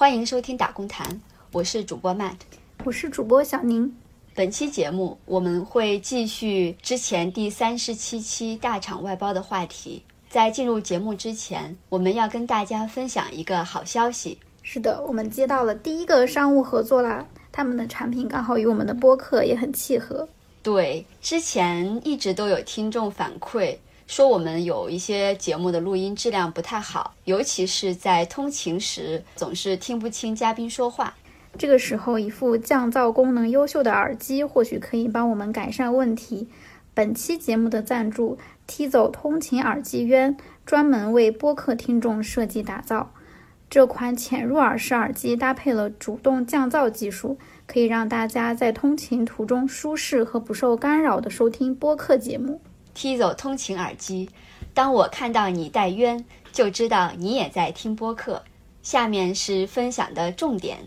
欢迎收听打工谈，我是主播 Matt，我是主播小宁。本期节目我们会继续之前第三十七期大厂外包的话题。在进入节目之前，我们要跟大家分享一个好消息。是的，我们接到了第一个商务合作啦，他们的产品刚好与我们的播客也很契合。对，之前一直都有听众反馈。说我们有一些节目的录音质量不太好，尤其是在通勤时，总是听不清嘉宾说话。这个时候，一副降噪功能优秀的耳机或许可以帮我们改善问题。本期节目的赞助 T 走通勤耳机渊，专门为播客听众设计打造。这款潜入耳式耳机搭配了主动降噪技术，可以让大家在通勤途中舒适和不受干扰的收听播客节目。T 走通勤耳机，当我看到你戴渊，就知道你也在听播客。下面是分享的重点，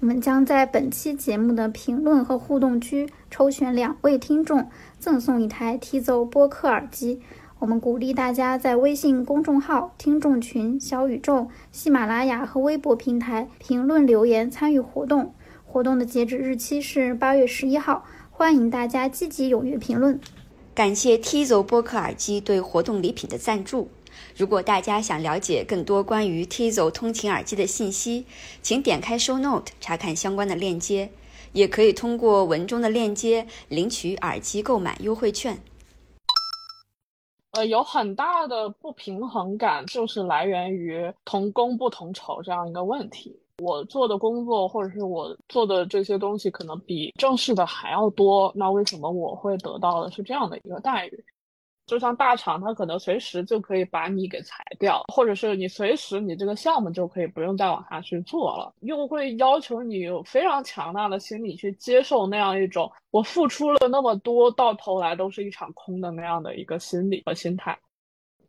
我们将在本期节目的评论和互动区抽选两位听众，赠送一台 T 走播客耳机。我们鼓励大家在微信公众号、听众群、小宇宙、喜马拉雅和微博平台评论留言参与活动。活动的截止日期是八月十一号，欢迎大家积极踊跃评论。感谢 T 走播客耳机对活动礼品的赞助。如果大家想了解更多关于 T 走通勤耳机的信息，请点开 Show Note 查看相关的链接，也可以通过文中的链接领取耳机购买优惠券。呃，有很大的不平衡感，就是来源于同工不同酬这样一个问题。我做的工作或者是我做的这些东西，可能比正式的还要多。那为什么我会得到的是这样的一个待遇？就像大厂，它可能随时就可以把你给裁掉，或者是你随时你这个项目就可以不用再往下去做了，又会要求你有非常强大的心理去接受那样一种我付出了那么多，到头来都是一场空的那样的一个心理和心态。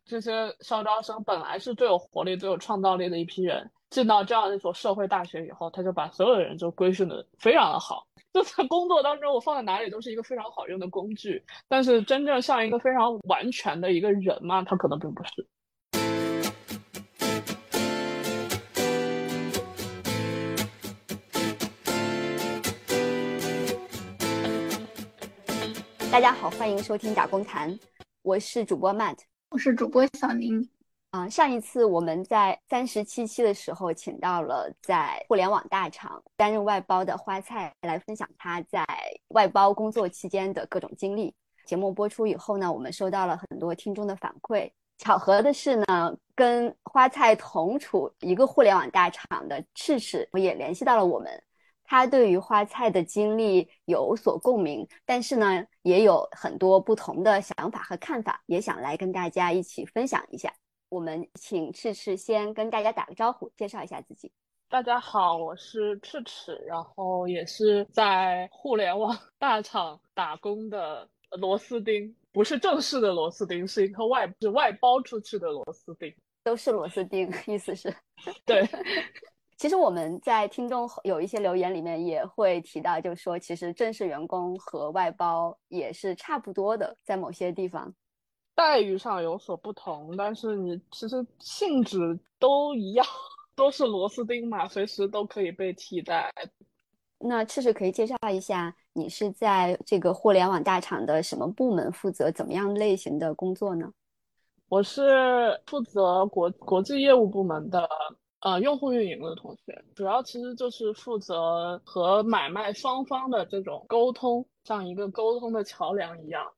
这些校招生本来是最有活力、最有创造力的一批人。进到这样一所社会大学以后，他就把所有的人就规训的非常的好。就在工作当中，我放在哪里都是一个非常好用的工具。但是真正像一个非常完全的一个人嘛，他可能并不是。大家好，欢迎收听打工谈，我是主播 Matt，我是主播小宁。啊，上一次我们在三十七期的时候，请到了在互联网大厂担任外包的花菜来分享他在外包工作期间的各种经历。节目播出以后呢，我们收到了很多听众的反馈。巧合的是呢，跟花菜同处一个互联网大厂的赤赤也联系到了我们，他对于花菜的经历有所共鸣，但是呢，也有很多不同的想法和看法，也想来跟大家一起分享一下。我们请赤赤先跟大家打个招呼，介绍一下自己。大家好，我是赤赤，然后也是在互联网大厂打工的螺丝钉，不是正式的螺丝钉，是一颗外是外包出去的螺丝钉，都是螺丝钉，意思是？对。其实我们在听众有一些留言里面也会提到，就是说其实正式员工和外包也是差不多的，在某些地方。待遇上有所不同，但是你其实性质都一样，都是螺丝钉嘛，随时都可以被替代。那赤赤可以介绍一下，你是在这个互联网大厂的什么部门负责怎么样类型的工作呢？我是负责国国际业务部门的，呃，用户运营的同学，主要其实就是负责和买卖双方的这种沟通，像一个沟通的桥梁一样。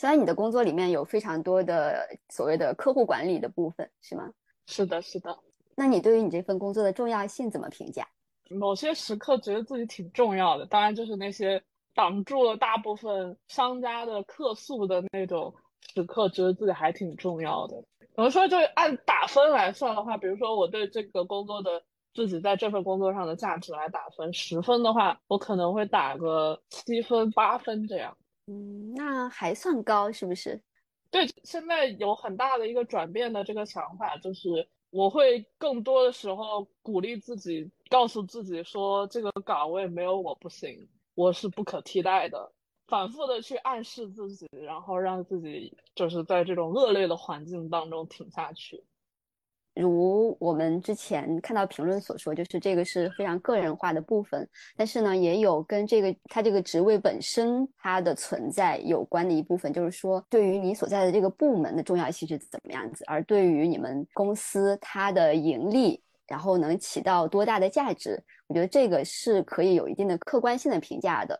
虽然你的工作里面有非常多的所谓的客户管理的部分，是吗？是的，是的。那你对于你这份工作的重要性怎么评价？某些时刻觉得自己挺重要的，当然就是那些挡住了大部分商家的客诉的那种时刻，觉得自己还挺重要的。怎么说？就按打分来算的话，比如说我对这个工作的自己在这份工作上的价值来打分，十分的话，我可能会打个七分、八分这样。嗯，那还算高，是不是？对，现在有很大的一个转变的这个想法，就是我会更多的时候鼓励自己，告诉自己说，这个岗位没有我不行，我是不可替代的。反复的去暗示自己，然后让自己就是在这种恶劣的环境当中挺下去。如我们之前看到评论所说，就是这个是非常个人化的部分，但是呢，也有跟这个它这个职位本身它的存在有关的一部分，就是说对于你所在的这个部门的重要性是怎么样子，而对于你们公司它的盈利，然后能起到多大的价值，我觉得这个是可以有一定的客观性的评价的。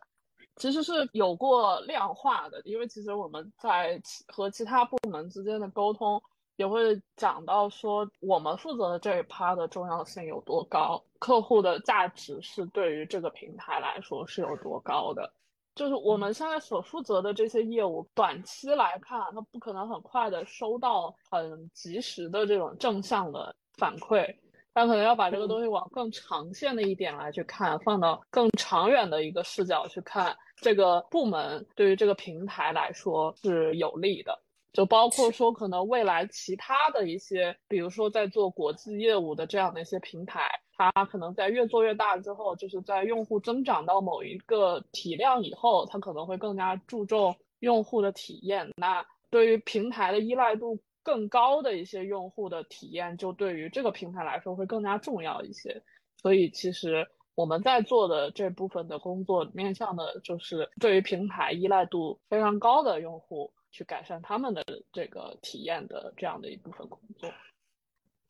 其实是有过量化的，因为其实我们在和其他部门之间的沟通。也会讲到说，我们负责的这一趴的重要性有多高，客户的价值是对于这个平台来说是有多高的。就是我们现在所负责的这些业务，短期来看，它不可能很快的收到很及时的这种正向的反馈，但可能要把这个东西往更长线的一点来去看，放到更长远的一个视角去看，这个部门对于这个平台来说是有利的。就包括说，可能未来其他的一些，比如说在做国际业务的这样的一些平台，它可能在越做越大之后，就是在用户增长到某一个体量以后，它可能会更加注重用户的体验。那对于平台的依赖度更高的一些用户的体验，就对于这个平台来说会更加重要一些。所以，其实我们在做的这部分的工作，面向的就是对于平台依赖度非常高的用户。去改善他们的这个体验的这样的一部分工作，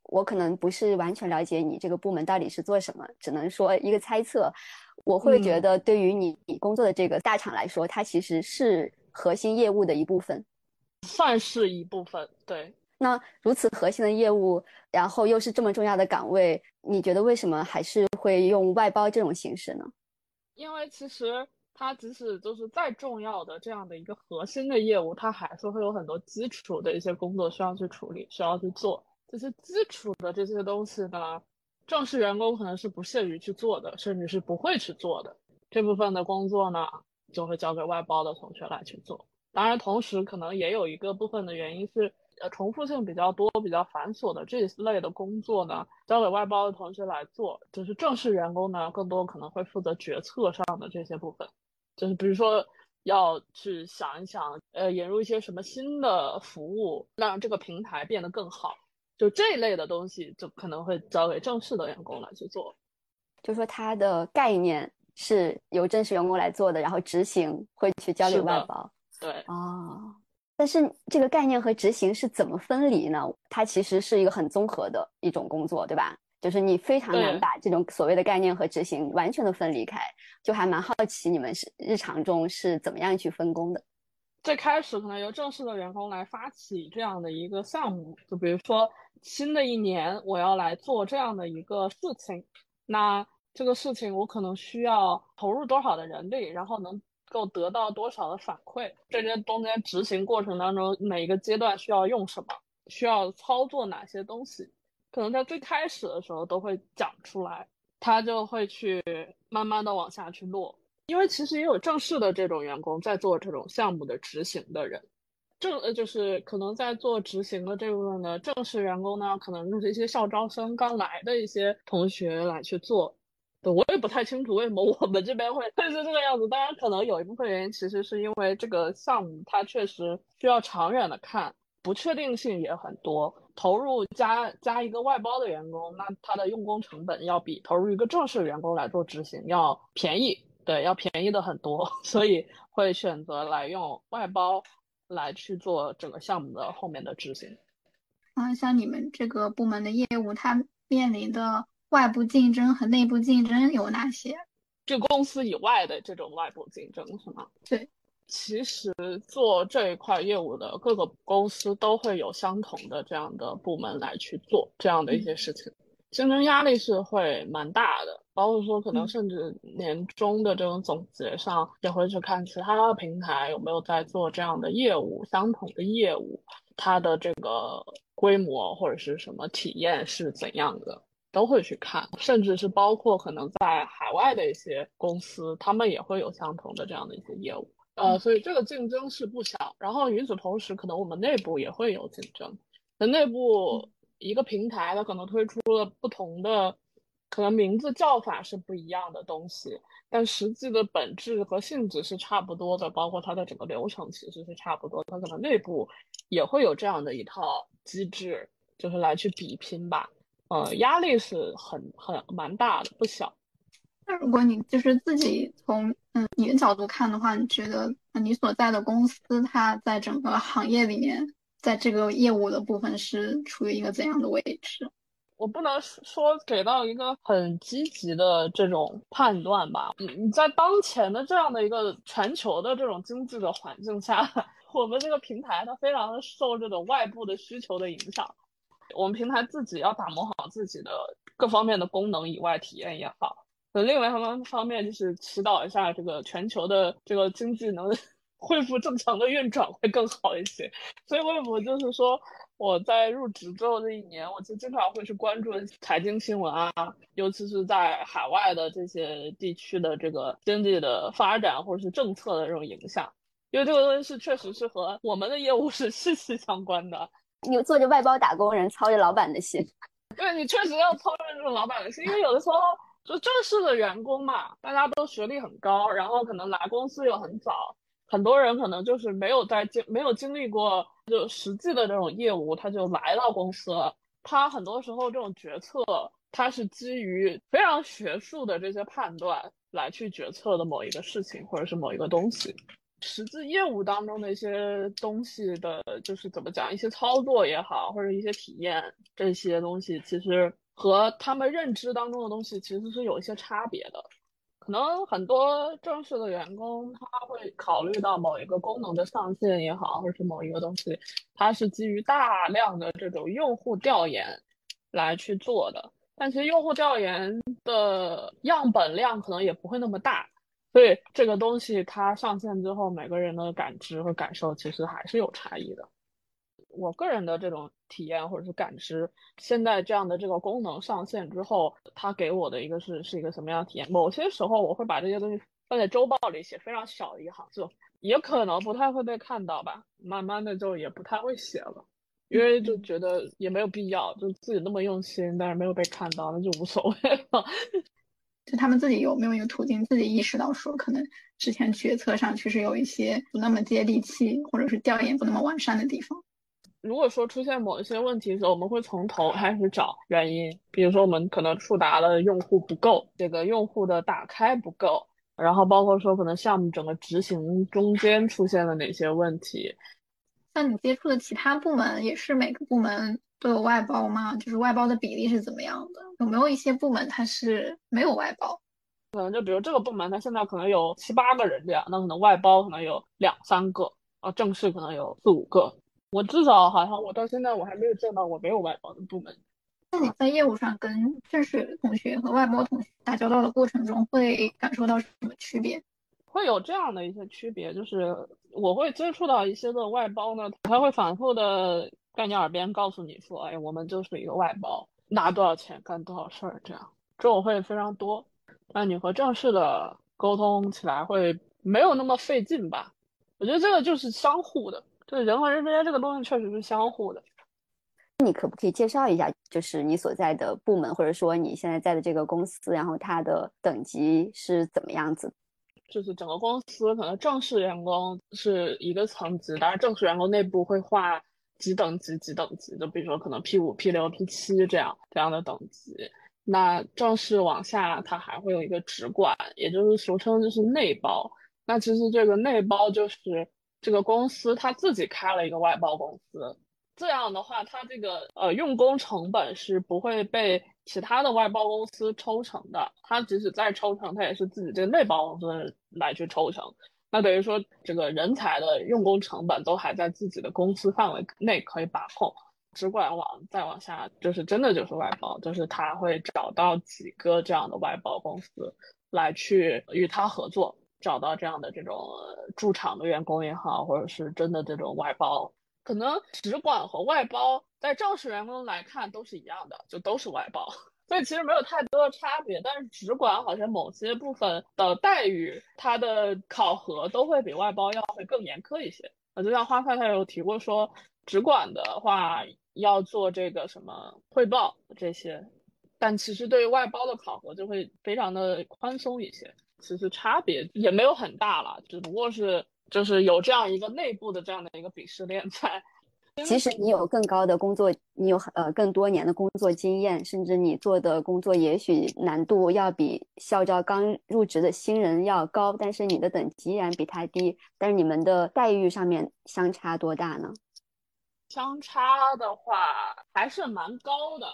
我可能不是完全了解你这个部门到底是做什么，只能说一个猜测。我会觉得，对于你工作的这个大厂来说，它其实是核心业务的一部分，算是一部分。对，那如此核心的业务，然后又是这么重要的岗位，你觉得为什么还是会用外包这种形式呢？因为其实。它即使就是再重要的这样的一个核心的业务，它还是会有很多基础的一些工作需要去处理，需要去做。这些基础的这些东西呢，正式员工可能是不屑于去做的，甚至是不会去做的。这部分的工作呢，就会交给外包的同学来去做。当然，同时可能也有一个部分的原因是。呃，重复性比较多、比较繁琐的这一类的工作呢，交给外包的同学来做。就是正式员工呢，更多可能会负责决策上的这些部分，就是比如说要去想一想，呃，引入一些什么新的服务，让这个平台变得更好。就这一类的东西，就可能会交给正式的员工来去做。就说它的概念是由正式员工来做的，然后执行会去交给外包。对，哦。但是这个概念和执行是怎么分离呢？它其实是一个很综合的一种工作，对吧？就是你非常难把这种所谓的概念和执行完全的分离开。就还蛮好奇你们是日常中是怎么样去分工的。最开始可能由正式的员工来发起这样的一个项目，就比如说新的一年我要来做这样的一个事情，那这个事情我可能需要投入多少的人力，然后能。够得到多少的反馈？这些中间执行过程当中，每一个阶段需要用什么？需要操作哪些东西？可能在最开始的时候都会讲出来，他就会去慢慢的往下去落。因为其实也有正式的这种员工在做这种项目的执行的人，正呃就是可能在做执行的这部分的正式员工呢，可能就是一些校招生刚来的一些同学来去做。对，我也不太清楚为什么我们这边会会是这个样子。当然，可能有一部分原因，其实是因为这个项目它确实需要长远的看，不确定性也很多。投入加加一个外包的员工，那他的用工成本要比投入一个正式员工来做执行要便宜，对，要便宜的很多，所以会选择来用外包来去做整个项目的后面的执行。啊，像你们这个部门的业务，它面临的。外部竞争和内部竞争有哪些？就公司以外的这种外部竞争是吗？对，其实做这一块业务的各个公司都会有相同的这样的部门来去做这样的一些事情，竞争压力是会蛮大的。包括说可能甚至年终的这种总结上也会去看其他的平台有没有在做这样的业务，相同的业务，它的这个规模或者是什么体验是怎样的。都会去看，甚至是包括可能在海外的一些公司，他们也会有相同的这样的一些业务，呃，所以这个竞争是不小。然后与此同时，可能我们内部也会有竞争。那内部一个平台，它可能推出了不同的，可能名字叫法是不一样的东西，但实际的本质和性质是差不多的，包括它的整个流程其实是差不多。它可能内部也会有这样的一套机制。就是来去比拼吧。呃，压力是很很蛮大的，不小。那如果你就是自己从嗯你的角度看的话，你觉得你所在的公司它在整个行业里面，在这个业务的部分是处于一个怎样的位置？我不能说给到一个很积极的这种判断吧。你你在当前的这样的一个全球的这种经济的环境下，我们这个平台它非常的受这种外部的需求的影响。我们平台自己要打磨好自己的各方面的功能以外，体验也好。那另外一方方面就是祈祷一下这个全球的这个经济能 恢复正常的运转会更好一些。所以为什么就是说我在入职之后这一年，我就经常会去关注财经新闻啊，尤其是在海外的这些地区的这个经济的发展或者是政策的这种影响，因为这个东西是确实是和我们的业务是 息息相关的。你做着外包打工人，操着老板的心。对你确实要操着这种老板的心，因为有的时候就正式的员工嘛，大家都学历很高，然后可能来公司又很早，很多人可能就是没有在经没有经历过就实际的这种业务，他就来到公司了。他很多时候这种决策，他是基于非常学术的这些判断来去决策的某一个事情或者是某一个东西。实际业务当中的一些东西的，就是怎么讲，一些操作也好，或者一些体验，这些东西其实和他们认知当中的东西其实是有一些差别的。可能很多正式的员工他会考虑到某一个功能的上线也好，或者是某一个东西，它是基于大量的这种用户调研来去做的。但其实用户调研的样本量可能也不会那么大。所以这个东西它上线之后，每个人的感知和感受其实还是有差异的。我个人的这种体验或者是感知，现在这样的这个功能上线之后，它给我的一个是是一个什么样的体验？某些时候我会把这些东西放在周报里写非常小的一行，就也可能不太会被看到吧。慢慢的就也不太会写了，因为就觉得也没有必要，就自己那么用心，但是没有被看到，那就无所谓了。就他们自己有没有一个途径，自己意识到说，可能之前决策上确实有一些不那么接地气，或者是调研不那么完善的地方。如果说出现某一些问题的时候，我们会从头开始找原因。比如说，我们可能触达的用户不够，这个用户的打开不够，然后包括说可能项目整个执行中间出现了哪些问题。像你接触的其他部门，也是每个部门。都有外包吗？就是外包的比例是怎么样的？有没有一些部门它是没有外包？可能就比如这个部门，它现在可能有七八个人这样，那可能外包可能有两三个，啊，正式可能有四五个。我至少好像我到现在我还没有见到我没有外包的部门。那你在业务上跟正式同学和外包同学打交道的过程中，会感受到什么区别？会有这样的一些区别，就是我会接触到一些的外包呢，他会反复的。在你耳边告诉你说：“哎，我们就是一个外包，拿多少钱干多少事儿，这样这种会非常多。那你和正式的沟通起来会没有那么费劲吧？我觉得这个就是相互的，就是人和人之间这个东西确实是相互的。你可不可以介绍一下，就是你所在的部门，或者说你现在在的这个公司，然后它的等级是怎么样子？就是整个公司可能正式员工是一个层级，当然正式员工内部会划。”几等级几等级就，比如说可能 P 五、P 六、P 七这样这样的等级。那正式往下，它还会有一个直管，也就是俗称就是内包。那其实这个内包就是这个公司他自己开了一个外包公司，这样的话，它这个呃用工成本是不会被其他的外包公司抽成的。它即使再抽成，它也是自己这个内包公司来去抽成。那等于说，这个人才的用工成本都还在自己的公司范围内可以把控，只管往再往下，就是真的就是外包，就是他会找到几个这样的外包公司来去与他合作，找到这样的这种驻场的员工也好，或者是真的这种外包，可能直管和外包在正式员工来看都是一样的，就都是外包。所以其实没有太多的差别，但是直管好像某些部分的待遇，它的考核都会比外包要会更严苛一些。呃，就像花菜他有提过说，直管的话要做这个什么汇报这些，但其实对于外包的考核就会非常的宽松一些。其实差别也没有很大了，只不过是就是有这样一个内部的这样的一个鄙视链在。即使你有更高的工作，你有呃更多年的工作经验，甚至你做的工作也许难度要比校招刚入职的新人要高，但是你的等级依然比他低。但是你们的待遇上面相差多大呢？相差的话还是蛮高的。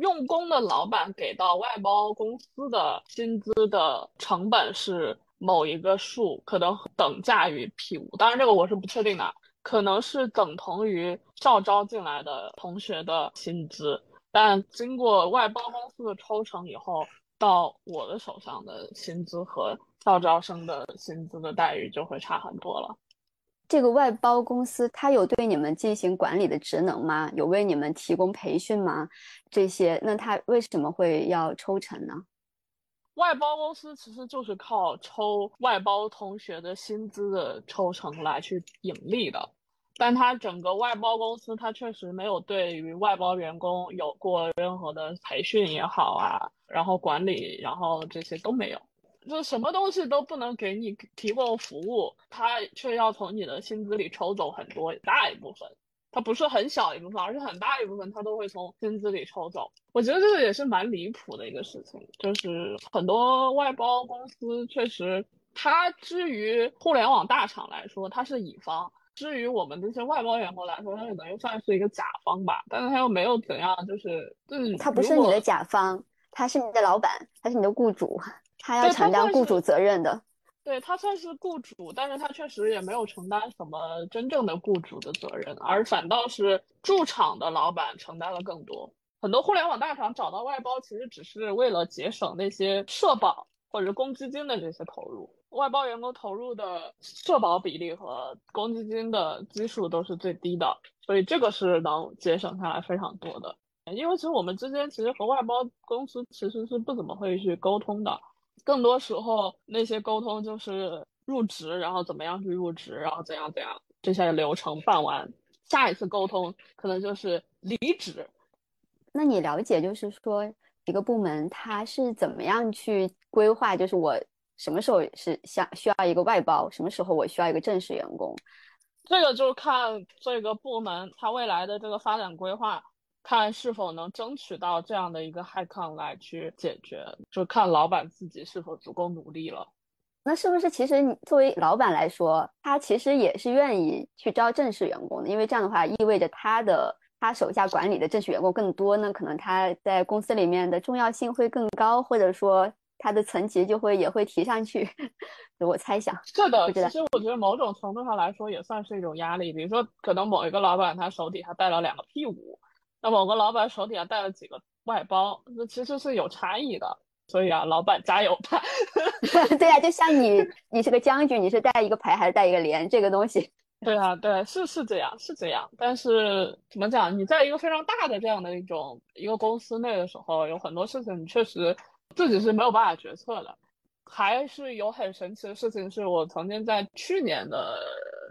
用工的老板给到外包公司的薪资的成本是某一个数，可能等价于 P 五，当然这个我是不确定的。可能是等同于校招进来的同学的薪资，但经过外包公司的抽成以后，到我的手上的薪资和校招生的薪资的待遇就会差很多了。这个外包公司它有对你们进行管理的职能吗？有为你们提供培训吗？这些，那他为什么会要抽成呢？外包公司其实就是靠抽外包同学的薪资的抽成来去盈利的，但他整个外包公司，他确实没有对于外包员工有过任何的培训也好啊，然后管理，然后这些都没有，就什么东西都不能给你提供服务，他却要从你的薪资里抽走很多大一部分。它不是很小一部分，而是很大一部分，他都会从薪资里抽走。我觉得这个也是蛮离谱的一个事情，就是很多外包公司确实，它至于互联网大厂来说，它是乙方；至于我们这些外包员工来说，他可能又算是一个甲方吧。但是他又没有怎样，就是嗯，他不是你的甲方，他是你的老板，他是你的雇主，他要承担雇主责任的。对他算是雇主，但是他确实也没有承担什么真正的雇主的责任，而反倒是驻场的老板承担了更多。很多互联网大厂找到外包，其实只是为了节省那些社保或者公积金的这些投入。外包员工投入的社保比例和公积金的基数都是最低的，所以这个是能节省下来非常多的。因为其实我们之间其实和外包公司其实是不怎么会去沟通的。更多时候，那些沟通就是入职，然后怎么样去入职，然后怎样怎样，这些流程办完，下一次沟通可能就是离职。那你了解，就是说一个部门它是怎么样去规划，就是我什么时候是想需要一个外包，什么时候我需要一个正式员工？这个就看这个部门它未来的这个发展规划。看是否能争取到这样的一个 high con 来去解决，就看老板自己是否足够努力了。那是不是其实你作为老板来说，他其实也是愿意去招正式员工的？因为这样的话意味着他的他手下管理的正式员工更多，那可能他在公司里面的重要性会更高，或者说他的层级就会也会提上去。我猜想，是的。其实我觉得某种程度上来说也算是一种压力。比如说，可能某一个老板他手底下带了两个 P 五。那某个老板手底下带了几个外包，那其实是有差异的。所以啊，老板加油吧！对啊，就像你，你是个将军，你是带一个牌还是带一个连？这个东西。对啊，对，是是这样，是这样。但是怎么讲？你在一个非常大的这样的一种一个公司内的时候，有很多事情你确实自己是没有办法决策的。还是有很神奇的事情，是我曾经在去年的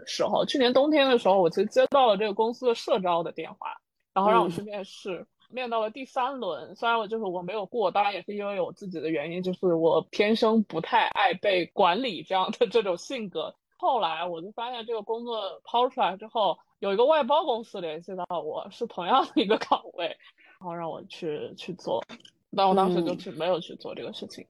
时候，去年冬天的时候，我其实接到了这个公司的社招的电话。然后让我去面试，面到了第三轮。虽然我就是我没有过，当然也是因为我自己的原因，就是我天生不太爱被管理这样的 这种性格。后来我就发现这个工作抛出来之后，有一个外包公司联系到我，是同样的一个岗位，然后让我去去做。但我当时就去没有去做这个事情。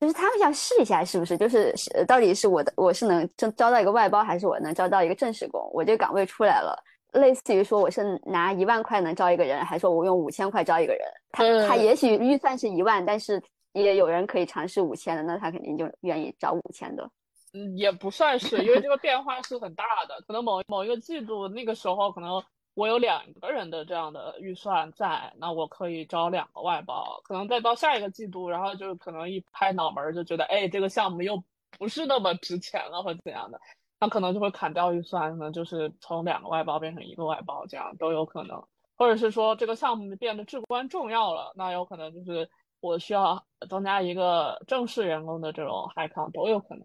就是他们想试一下，是不是？就是到底是我的我是能招招到一个外包，还是我能招到一个正式工？我这个岗位出来了。类似于说我是拿一万块能招一个人，还是说我用五千块招一个人？他他也许预算是一万，但是也有人可以尝试五千的，那他肯定就愿意招五千的。嗯，也不算是，因为这个变化是很大的。可能某某一个季度那个时候，可能我有两个人的这样的预算在，那我可以招两个外包。可能再到下一个季度，然后就可能一拍脑门就觉得，哎，这个项目又不是那么值钱了，或怎样的。他可能就会砍掉预算，可能就是从两个外包变成一个外包，这样都有可能，或者是说这个项目变得至关重要了，那有可能就是我需要增加一个正式员工的这种海康都有可能。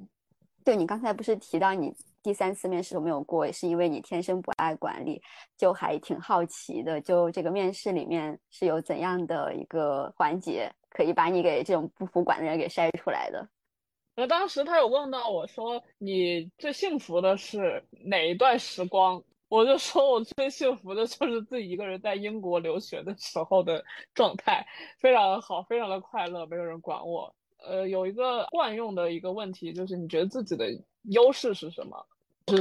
对你刚才不是提到你第三次面试都没有过，是因为你天生不爱管理，就还挺好奇的，就这个面试里面是有怎样的一个环节可以把你给这种不服管的人给筛出来的？那当时他有问到我说：“你最幸福的是哪一段时光？”我就说我最幸福的就是自己一个人在英国留学的时候的状态，非常的好，非常的快乐，没有人管我。呃，有一个惯用的一个问题就是，你觉得自己的优势是什么？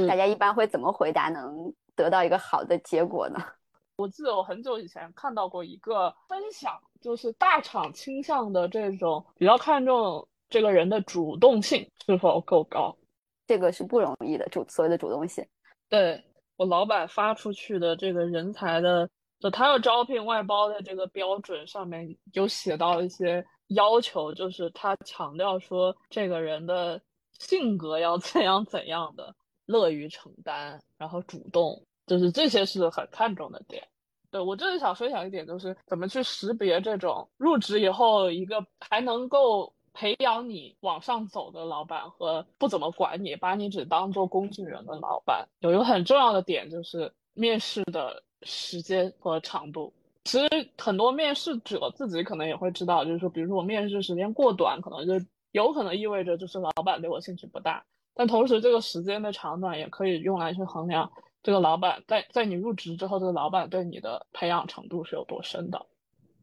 大家一般会怎么回答，能得到一个好的结果呢？我记得我很久以前看到过一个分享，就是大厂倾向的这种比较看重这个人的主动性是否够高，这个是不容易的。主所谓的主动性，对。我老板发出去的这个人才的，就他要招聘外包的这个标准上面有写到一些要求，就是他强调说这个人的性格要怎样怎样的，乐于承担，然后主动，就是这些是很看重的点。对我就是想分享一点，就是怎么去识别这种入职以后一个还能够。培养你往上走的老板和不怎么管你，把你只当做工具人的老板，有一个很重要的点就是面试的时间和长度。其实很多面试者自己可能也会知道，就是说，比如说我面试时间过短，可能就有可能意味着就是老板对我兴趣不大。但同时，这个时间的长短也可以用来去衡量这个老板在在你入职之后，这个老板对你的培养程度是有多深的。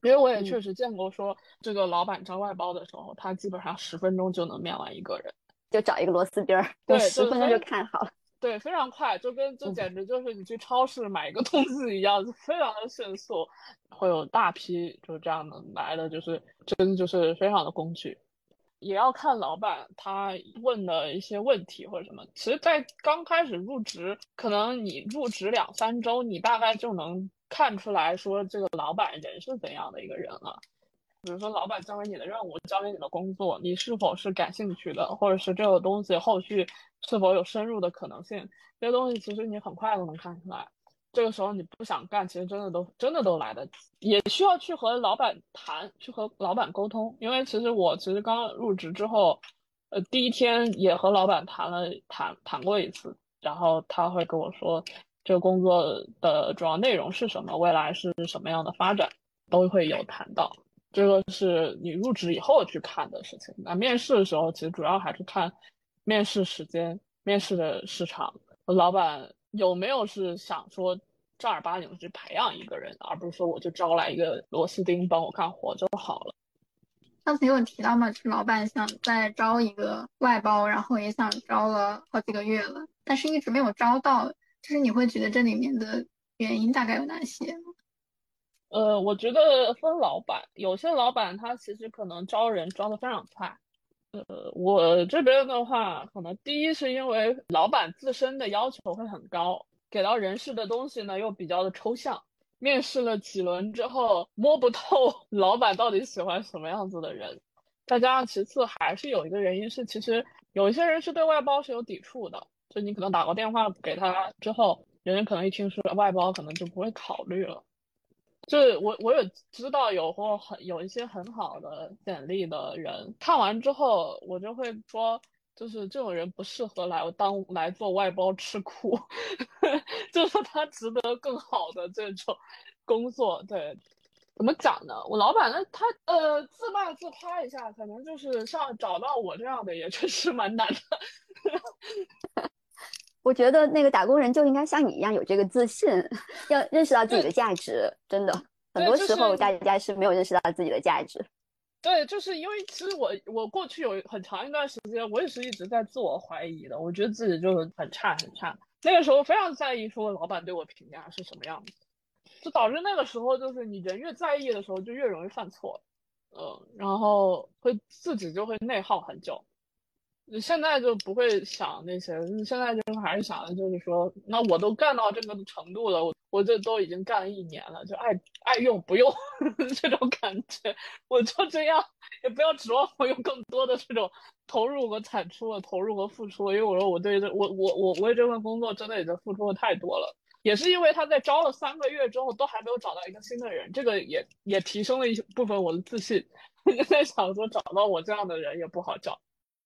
因为我也确实见过，说这个老板招外包的时候，他基本上十分钟就能面完一个人，就找一个螺丝钉儿，对，十分钟就看好了。对，非常快，就跟就简直就是你去超市买一个东西一样，非常的迅速。会有大批就这样的来的，就是真的就是非常的工具。也要看老板他问的一些问题或者什么。其实，在刚开始入职，可能你入职两三周，你大概就能。看出来说这个老板人是怎样的一个人了，比如说老板交给你的任务、交给你的工作，你是否是感兴趣的，或者是这个东西后续是否有深入的可能性，这些东西其实你很快都能看出来。这个时候你不想干，其实真的都真的都来得及，也需要去和老板谈，去和老板沟通。因为其实我其实刚入职之后，呃，第一天也和老板谈了谈谈过一次，然后他会跟我说。这个工作的主要内容是什么？未来是什么样的发展，都会有谈到。这个是你入职以后去看的事情。那面试的时候，其实主要还是看面试时间、面试的市场，老板有没有是想说正儿八经去培养一个人，而不是说我就招来一个螺丝钉帮我干活就好了。上次有提到嘛，就是老板想再招一个外包，然后也想招了好几个月了，但是一直没有招到。就是你会觉得这里面的原因大概有哪些？呃，我觉得分老板，有些老板他其实可能招人招的非常快。呃，我这边的话，可能第一是因为老板自身的要求会很高，给到人事的东西呢又比较的抽象，面试了几轮之后摸不透 老板到底喜欢什么样子的人。再加上其次还是有一个原因是，其实有一些人是对外包是有抵触的。就你可能打过电话给他之后，人家可能一听说外包，可能就不会考虑了。就是我我也知道有或很有一些很好的简历的人，看完之后我就会说，就是这种人不适合来当来做外包吃苦，就是他值得更好的这种工作。对，怎么讲呢？我老板呢他呃自卖自夸一下，可能就是像找到我这样的也确实蛮难的。我觉得那个打工人就应该像你一样有这个自信，要认识到自己的价值。真的，很多时候大家是没有认识到自己的价值。对，就是因为其实我我过去有很长一段时间，我也是一直在自我怀疑的。我觉得自己就是很差很差。那个时候非常在意说老板对我评价是什么样子，就导致那个时候就是你人越在意的时候就越容易犯错，嗯，然后会自己就会内耗很久。你现在就不会想那些，你现在就还是想的就是说，那我都干到这个程度了，我我这都已经干了一年了，就爱爱用不用 这种感觉，我就这样，也不要指望我有更多的这种投入和产出，投入和付出，因为我说我对这我我我为这份工作真的已经付出的太多了，也是因为他在招了三个月之后都还没有找到一个新的人，这个也也提升了一部分我的自信，在想说找到我这样的人也不好找。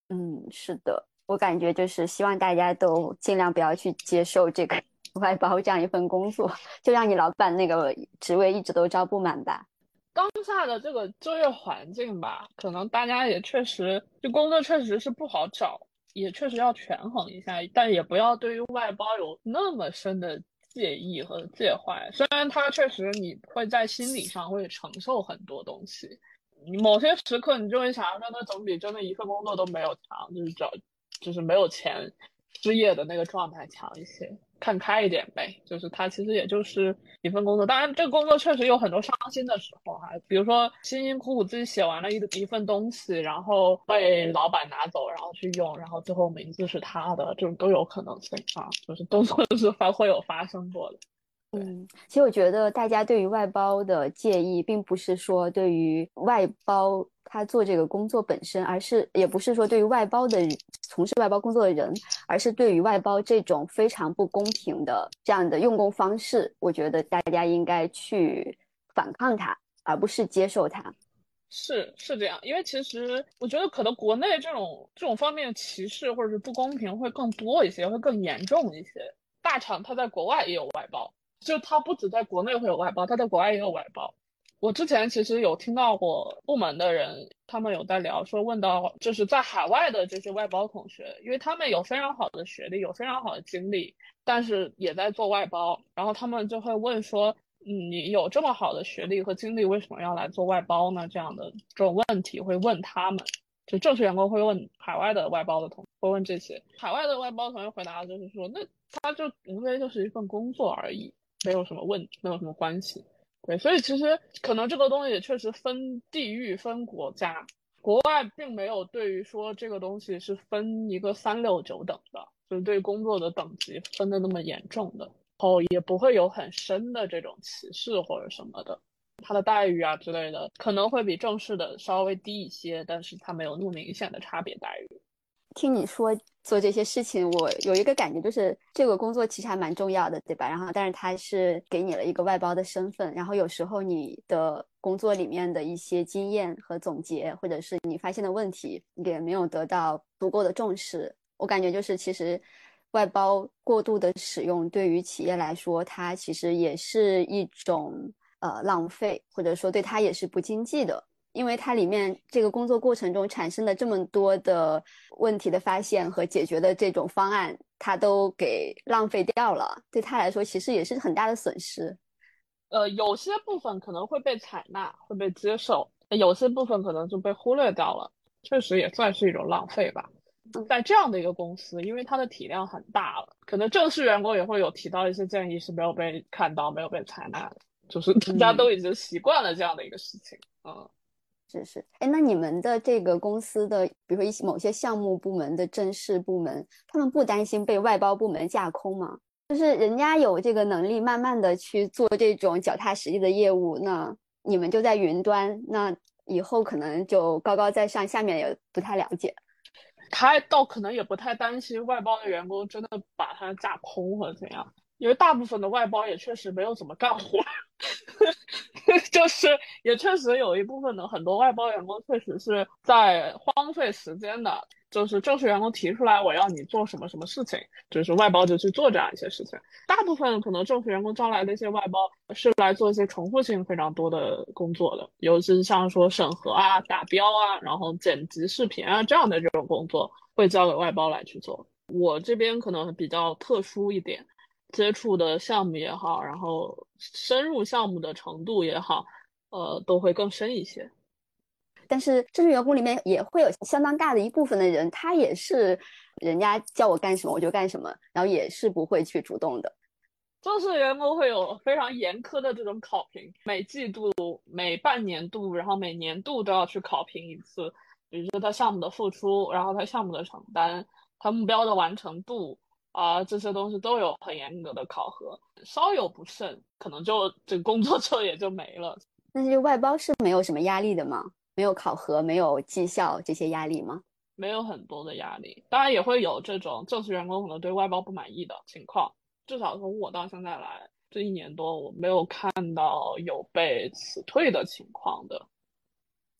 嗯，是的，我感觉就是希望大家都尽量不要去接受这个外包这样一份工作，就让你老板那个职位一直都招不满吧。当下的这个就业环境吧，可能大家也确实，就工作确实是不好找，也确实要权衡一下，但也不要对于外包有那么深的介意和介怀。虽然他确实你会在心理上会承受很多东西，你某些时刻你就会想说，那总比真的一份工作都没有强，就是找就是没有钱失业的那个状态强一些。看开一点呗，就是他其实也就是一份工作，当然这个工作确实有很多伤心的时候哈，比如说辛辛苦苦自己写完了一一份东西，然后被老板拿走，然后去用，然后最后名字是他的，这种都有可能性啊，就是都 是发会有发生过的。嗯，其实我觉得大家对于外包的介意，并不是说对于外包他做这个工作本身，而是也不是说对于外包的从事外包工作的人，而是对于外包这种非常不公平的这样的用工方式，我觉得大家应该去反抗它，而不是接受它。是是这样，因为其实我觉得可能国内这种这种方面歧视或者是不公平会更多一些，会更严重一些。大厂它在国外也有外包。就他不止在国内会有外包，他在国外也有外包。我之前其实有听到过部门的人，他们有在聊，说问到就是在海外的这些外包同学，因为他们有非常好的学历，有非常好的经历，但是也在做外包，然后他们就会问说，嗯，你有这么好的学历和经历，为什么要来做外包呢？这样的这种问题会问他们，就正式员工会问海外的外包的同会问这些，海外的外包同学回答就是说，那他就无非就是一份工作而已。没有什么问，没有什么关系，对，所以其实可能这个东西也确实分地域、分国家，国外并没有对于说这个东西是分一个三六九等的，就是对工作的等级分的那么严重的，然后也不会有很深的这种歧视或者什么的，他的待遇啊之类的可能会比正式的稍微低一些，但是他没有那么明显的差别待遇。听你说做这些事情，我有一个感觉，就是这个工作其实还蛮重要的，对吧？然后，但是他是给你了一个外包的身份，然后有时候你的工作里面的一些经验和总结，或者是你发现的问题，也没有得到足够的重视。我感觉就是，其实外包过度的使用，对于企业来说，它其实也是一种呃浪费，或者说对它也是不经济的。因为它里面这个工作过程中产生的这么多的问题的发现和解决的这种方案，它都给浪费掉了，对他来说其实也是很大的损失。呃，有些部分可能会被采纳，会被接受；有些部分可能就被忽略掉了，确实也算是一种浪费吧。在这样的一个公司，因为它的体量很大了，可能正式员工也会有提到一些建议是没有被看到、没有被采纳的，就是大家都已经习惯了这样的一个事情，嗯。是是，哎，那你们的这个公司的，比如说一些某些项目部门的正式部门，他们不担心被外包部门架空吗？就是人家有这个能力，慢慢的去做这种脚踏实地的业务，那你们就在云端，那以后可能就高高在上，下面也不太了解。他倒可能也不太担心外包的员工真的把他架空或者怎样。因为大部分的外包也确实没有怎么干活，就是也确实有一部分的很多外包员工确实是在荒废时间的，就是正式员工提出来我要你做什么什么事情，就是外包就去做这样一些事情。大部分可能正式员工招来的一些外包是来做一些重复性非常多的工作的，尤其是像说审核啊、打标啊，然后剪辑视频啊这样的这种工作会交给外包来去做。我这边可能比较特殊一点。接触的项目也好，然后深入项目的程度也好，呃，都会更深一些。但是正式员工里面也会有相当大的一部分的人，他也是人家叫我干什么我就干什么，然后也是不会去主动的。正式员工会有非常严苛的这种考评，每季度、每半年度，然后每年度都要去考评一次，比如说他项目的付出，然后他项目的承担，他目标的完成度。啊，这些东西都有很严格的考核，稍有不慎，可能就这工作就也就没了。那些外包是没有什么压力的吗？没有考核，没有绩效这些压力吗？没有很多的压力，当然也会有这种正式员工可能对外包不满意的情况。至少从我到现在来这一年多，我没有看到有被辞退的情况的。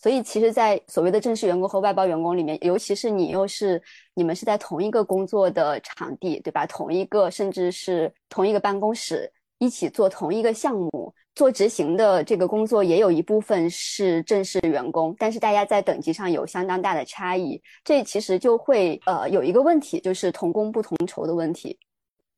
所以，其实，在所谓的正式员工和外包员工里面，尤其是你又是你们是在同一个工作的场地，对吧？同一个，甚至是同一个办公室，一起做同一个项目，做执行的这个工作，也有一部分是正式员工，但是大家在等级上有相当大的差异，这其实就会呃有一个问题，就是同工不同酬的问题。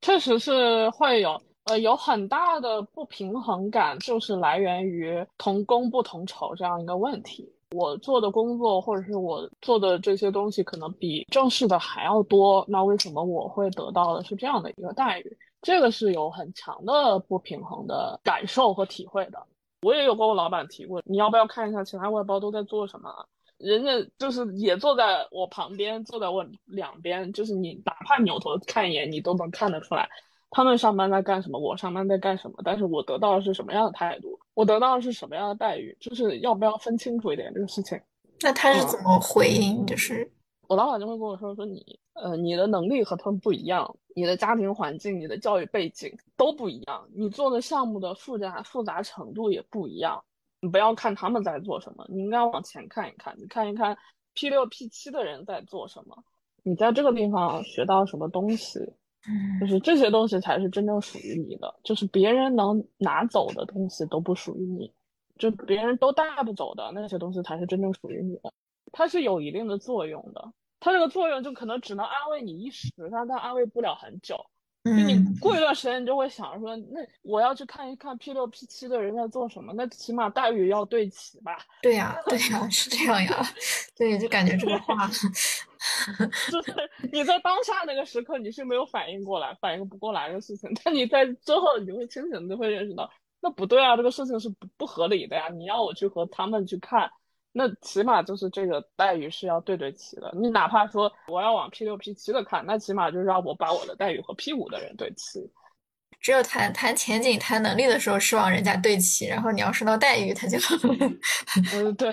确实是会有。呃，有很大的不平衡感，就是来源于同工不同酬这样一个问题。我做的工作或者是我做的这些东西，可能比正式的还要多，那为什么我会得到的是这样的一个待遇？这个是有很强的不平衡的感受和体会的。我也有跟我老板提过，你要不要看一下其他外包都在做什么？人家就是也坐在我旁边，坐在我两边，就是你哪怕扭头看一眼，你都能看得出来。他们上班在干什么？我上班在干什么？但是我得到的是什么样的态度？我得到的是什么样的待遇？就是要不要分清楚一点这个事情？那他是怎么回应？就是我老板就会跟我说：“说你，呃，你的能力和他们不一样，你的家庭环境、你的教育背景都不一样，你做的项目的复杂复杂程度也不一样。你不要看他们在做什么，你应该往前看一看，你看一看 P 六 P 七的人在做什么，你在这个地方学到什么东西。”就是这些东西才是真正属于你的，就是别人能拿走的东西都不属于你，就别人都带不走的那些东西才是真正属于你的。它是有一定的作用的，它这个作用就可能只能安慰你一时，但它安慰不了很久。就你过一段时间，你就会想说，那我要去看一看 P 六 P 七的人在做什么，那起码待遇要对齐吧？对呀，对呀，是这样呀。对，就感觉这个话，就是你在当下那个时刻你是没有反应过来、反应不过来的事情，但你在之后你就会清醒，就会认识到，那不对啊，这个事情是不不合理的呀。你要我去和他们去看。那起码就是这个待遇是要对对齐的。你哪怕说我要往 P 六 P 七的看，那起码就是让我把我的待遇和 P 五的人对齐。只有谈谈前景、谈能力的时候是往人家对齐，然后你要说到待遇，他就嗯对，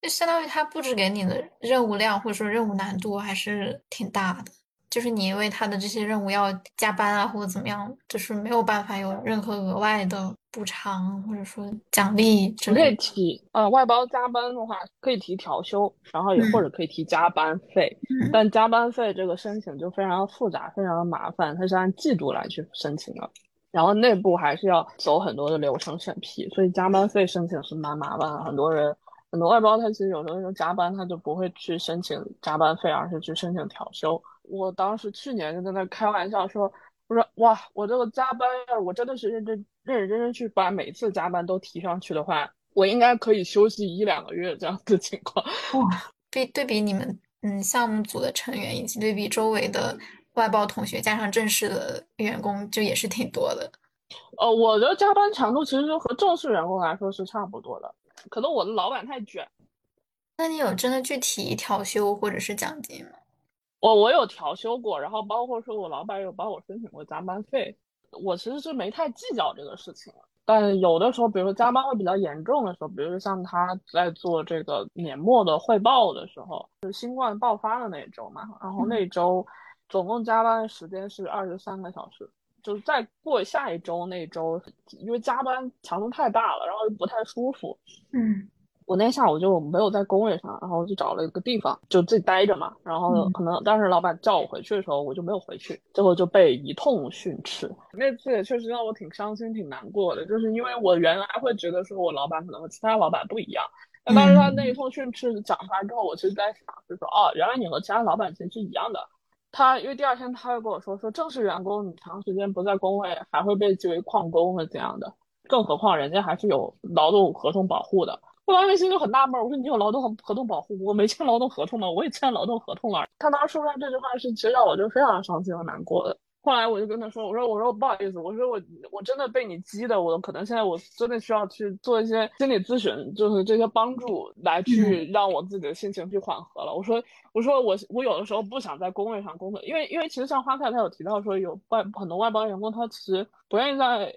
就相当于他布置给你的任务量或者说任务难度还是挺大的。就是你因为他的这些任务要加班啊，或者怎么样，就是没有办法有任何额外的补偿或者说奖励之类。可以提呃外包加班的话，可以提调休，然后也或者可以提加班费。但加班费这个申请就非常的复杂，非常的麻烦，它是按季度来去申请的，然后内部还是要走很多的流程审批，所以加班费申请是蛮麻烦的。很多人很多外包他其实有时候加班他就不会去申请加班费，而是去申请调休。我当时去年就在那开玩笑说，我说哇，我这个加班要我真的是认真认认真真去把每次加班都提上去的话，我应该可以休息一两个月这样的情况。哇，对对比你们嗯项目组的成员，以及对比周围的外包同学加上正式的员工，就也是挺多的。呃，我的加班强度其实和正式员工来说是差不多的，可能我的老板太卷。那你有真的具体调休或者是奖金吗？我我有调休过，然后包括说我老板有帮我申请过加班费，我其实是没太计较这个事情了。但有的时候，比如说加班会比较严重的时候，比如说像他在做这个年末的汇报的时候，是新冠爆发的那一周嘛，然后那周总共加班的时间是二十三个小时，就是再过下一周那周，因为加班强度太大了，然后又不太舒服，嗯。我那天下午就没有在工位上，然后就找了一个地方就自己待着嘛。然后可能当时老板叫我回去的时候，我就没有回去，最后就被一通训斥。那次也确实让我挺伤心、挺难过的，就是因为我原来会觉得说我老板可能和其他老板不一样。但当时他那一通训斥讲出来之后，我其实在想，就说哦，原来你和其他老板其实是一样的。他因为第二天他又跟我说，说正式员工你长时间不在工位，还会被记为旷工或怎样的，更何况人家还是有劳动合同保护的。我当时心里就很纳闷，我说你有劳动合同保护，我没签劳动合同吗？我也签劳动合同了。他当时说出来这句话是，其实让我就非常伤心和难过的。后来我就跟他说：“我说，我说不好意思，我说我我真的被你激的，我可能现在我真的需要去做一些心理咨询，就是这些帮助来去让我自己的心情去缓和了。”我说：“我说我我有的时候不想在工位上工作，因为因为其实像花菜他有提到说有外很多外包员工他其实不愿意在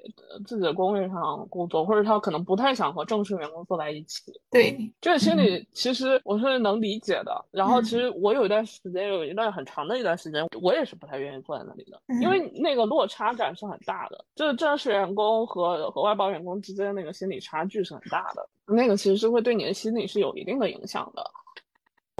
自己的工位上工作，或者他可能不太想和正式员工坐在一起。对这个心理其实我是能理解的。然后其实我有一段时间有一段很长的一段时间，我也是不太愿意坐在那里的。”因为那个落差感是很大的，就是正式员工和和外包员工之间那个心理差距是很大的，那个其实是会对你的心理是有一定的影响的。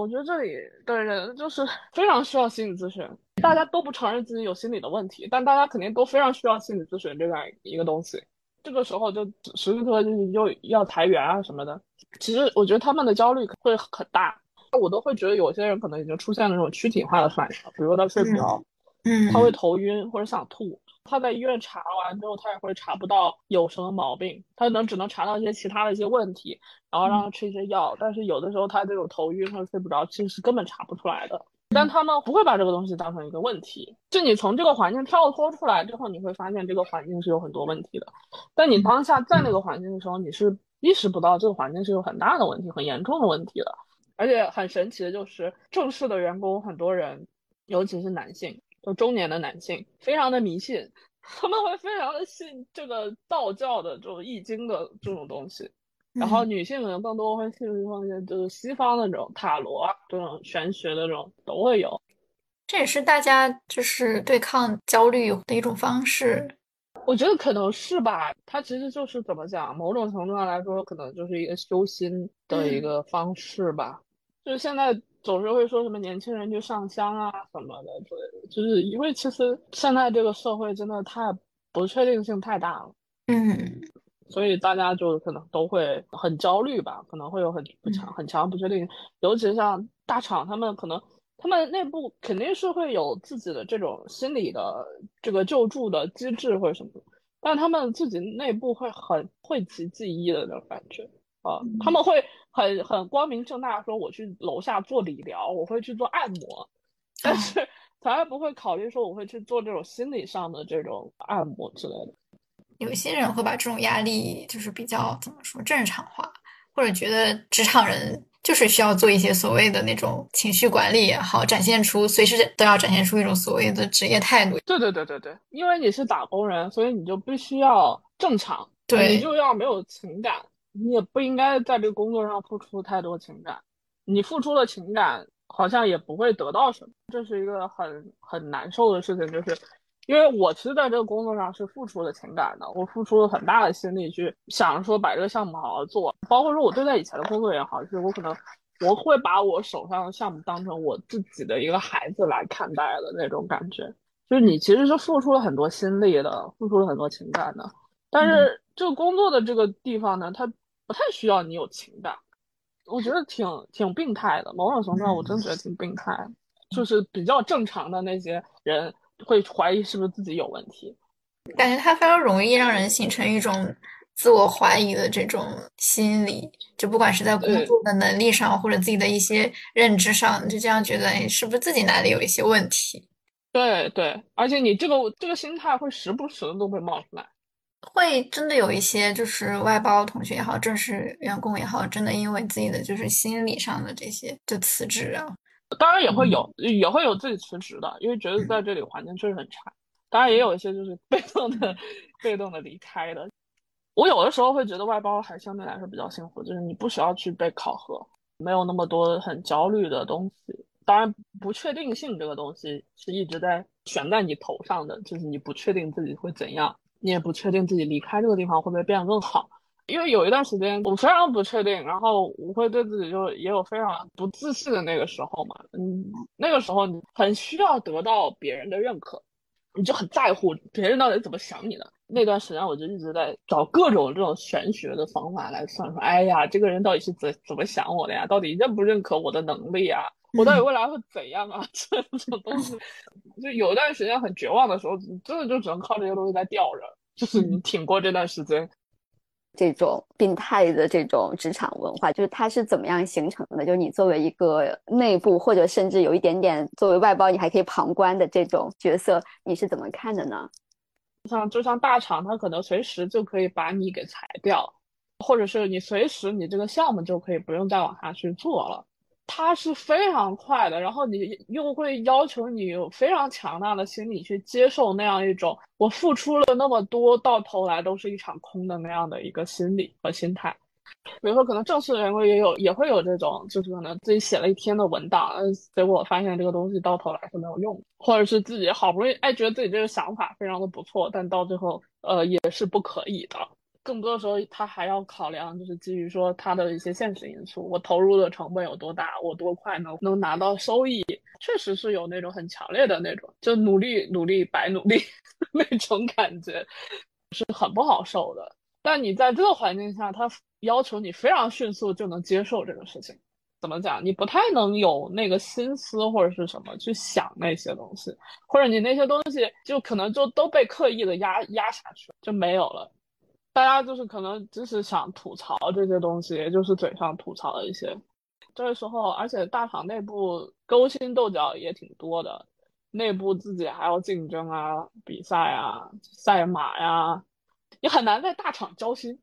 我觉得这里的人就是 非常需要心理咨询，大家都不承认自己有心理的问题，但大家肯定都非常需要心理咨询这样一个东西。这个时候就时时刻刻就是又要裁员啊什么的，其实我觉得他们的焦虑会很大，我都会觉得有些人可能已经出现了那种躯体化的反应，比如他睡不着。嗯，他会头晕或者想吐。他在医院查完之后，他也会查不到有什么毛病，他能只能查到一些其他的一些问题，然后让他吃一些药。但是有的时候他这种头晕或者睡不着，其实是根本查不出来的。但他们不会把这个东西当成一个问题。就你从这个环境跳脱出来之后，你会发现这个环境是有很多问题的。但你当下在那个环境的时候，你是意识不到这个环境是有很大的问题、很严重的问题的。而且很神奇的就是，正式的员工很多人，尤其是男性，就中年的男性，非常的迷信，他们会非常的信这个道教的这种易经的这种东西。然后女性可能更多会信奉一些就是西方的这种塔罗啊，这种玄学的这种都会有。这也是大家就是对抗焦虑的一种方式。我觉得可能是吧，它其实就是怎么讲，某种程度上来说，可能就是一个修心的一个方式吧。就是现在总是会说什么年轻人去上香啊什么的之类的，就是因为其实现在这个社会真的太不确定性太大了。嗯。所以大家就可能都会很焦虑吧，可能会有很不强、很强不确定。尤其像大厂，他们可能他们内部肯定是会有自己的这种心理的这个救助的机制或者什么，但他们自己内部会很讳疾忌医的那种感觉啊，他们会很很光明正大说我去楼下做理疗，我会去做按摩，但是从来不会考虑说我会去做这种心理上的这种按摩之类的。有些人会把这种压力就是比较怎么说正常化，或者觉得职场人就是需要做一些所谓的那种情绪管理也好，展现出随时都要展现出一种所谓的职业态度。对对对对对，因为你是打工人，所以你就必须要正常，对。你就要没有情感，你也不应该在这个工作上付出太多情感，你付出了情感好像也不会得到什么，这是一个很很难受的事情，就是。因为我其实在这个工作上是付出了情感的，我付出了很大的心力去想说把这个项目好好做，包括说我对待以前的工作也好，就是我可能我会把我手上的项目当成我自己的一个孩子来看待的那种感觉，就是你其实是付出了很多心力的，付出了很多情感的，但是这个工作的这个地方呢，它不太需要你有情感，我觉得挺挺病态的，某种程度上我真觉得挺病态，就是比较正常的那些人。会怀疑是不是自己有问题，感觉它非常容易让人形成一种自我怀疑的这种心理，就不管是在工作的能力上，或者自己的一些认知上，就这样觉得，哎，是不是自己哪里有一些问题？对对，而且你这个这个心态会时不时的都会冒出来，会真的有一些就是外包同学也好，正式员工也好，真的因为自己的就是心理上的这些就辞职啊。当然也会有，也会有自己辞职的，因为觉得在这里环境确实很差。当然也有一些就是被动的、被动的离开的。我有的时候会觉得外包还相对来说比较幸福，就是你不需要去被考核，没有那么多很焦虑的东西。当然，不确定性这个东西是一直在悬在你头上的，就是你不确定自己会怎样，你也不确定自己离开这个地方会不会变得更好。因为有一段时间我非常不确定，然后我会对自己就也有非常不自信的那个时候嘛，嗯，那个时候你很需要得到别人的认可，你就很在乎别人到底怎么想你的。那段时间我就一直在找各种这种玄学的方法来算，说哎呀，这个人到底是怎怎么想我的呀？到底认不认可我的能力啊？我到底未来会怎样啊？这种东西，就有一段时间很绝望的时候，真的就只能靠这些东西在吊着，就是你挺过这段时间。这种病态的这种职场文化，就是它是怎么样形成的？就是你作为一个内部，或者甚至有一点点作为外包，你还可以旁观的这种角色，你是怎么看的呢？像就像大厂，它可能随时就可以把你给裁掉，或者是你随时你这个项目就可以不用再往下去做了。它是非常快的，然后你又会要求你有非常强大的心理去接受那样一种我付出了那么多，到头来都是一场空的那样的一个心理和心态。比如说，可能正式员工也有也会有这种，就是可能自己写了一天的文档，结果发现这个东西到头来是没有用，或者是自己好不容易哎觉得自己这个想法非常的不错，但到最后呃也是不可以的。更多的时候，他还要考量，就是基于说他的一些现实因素，我投入的成本有多大，我多快能能拿到收益，确实是有那种很强烈的那种，就努力努力白努力 那种感觉，是很不好受的。但你在这个环境下，他要求你非常迅速就能接受这个事情，怎么讲？你不太能有那个心思或者是什么去想那些东西，或者你那些东西就可能就都被刻意的压压下去，就没有了。大家就是可能只是想吐槽这些东西，也就是嘴上吐槽了一些。这个时候，而且大厂内部勾心斗角也挺多的，内部自己还要竞争啊、比赛啊、赛马呀，你很难在大厂交心。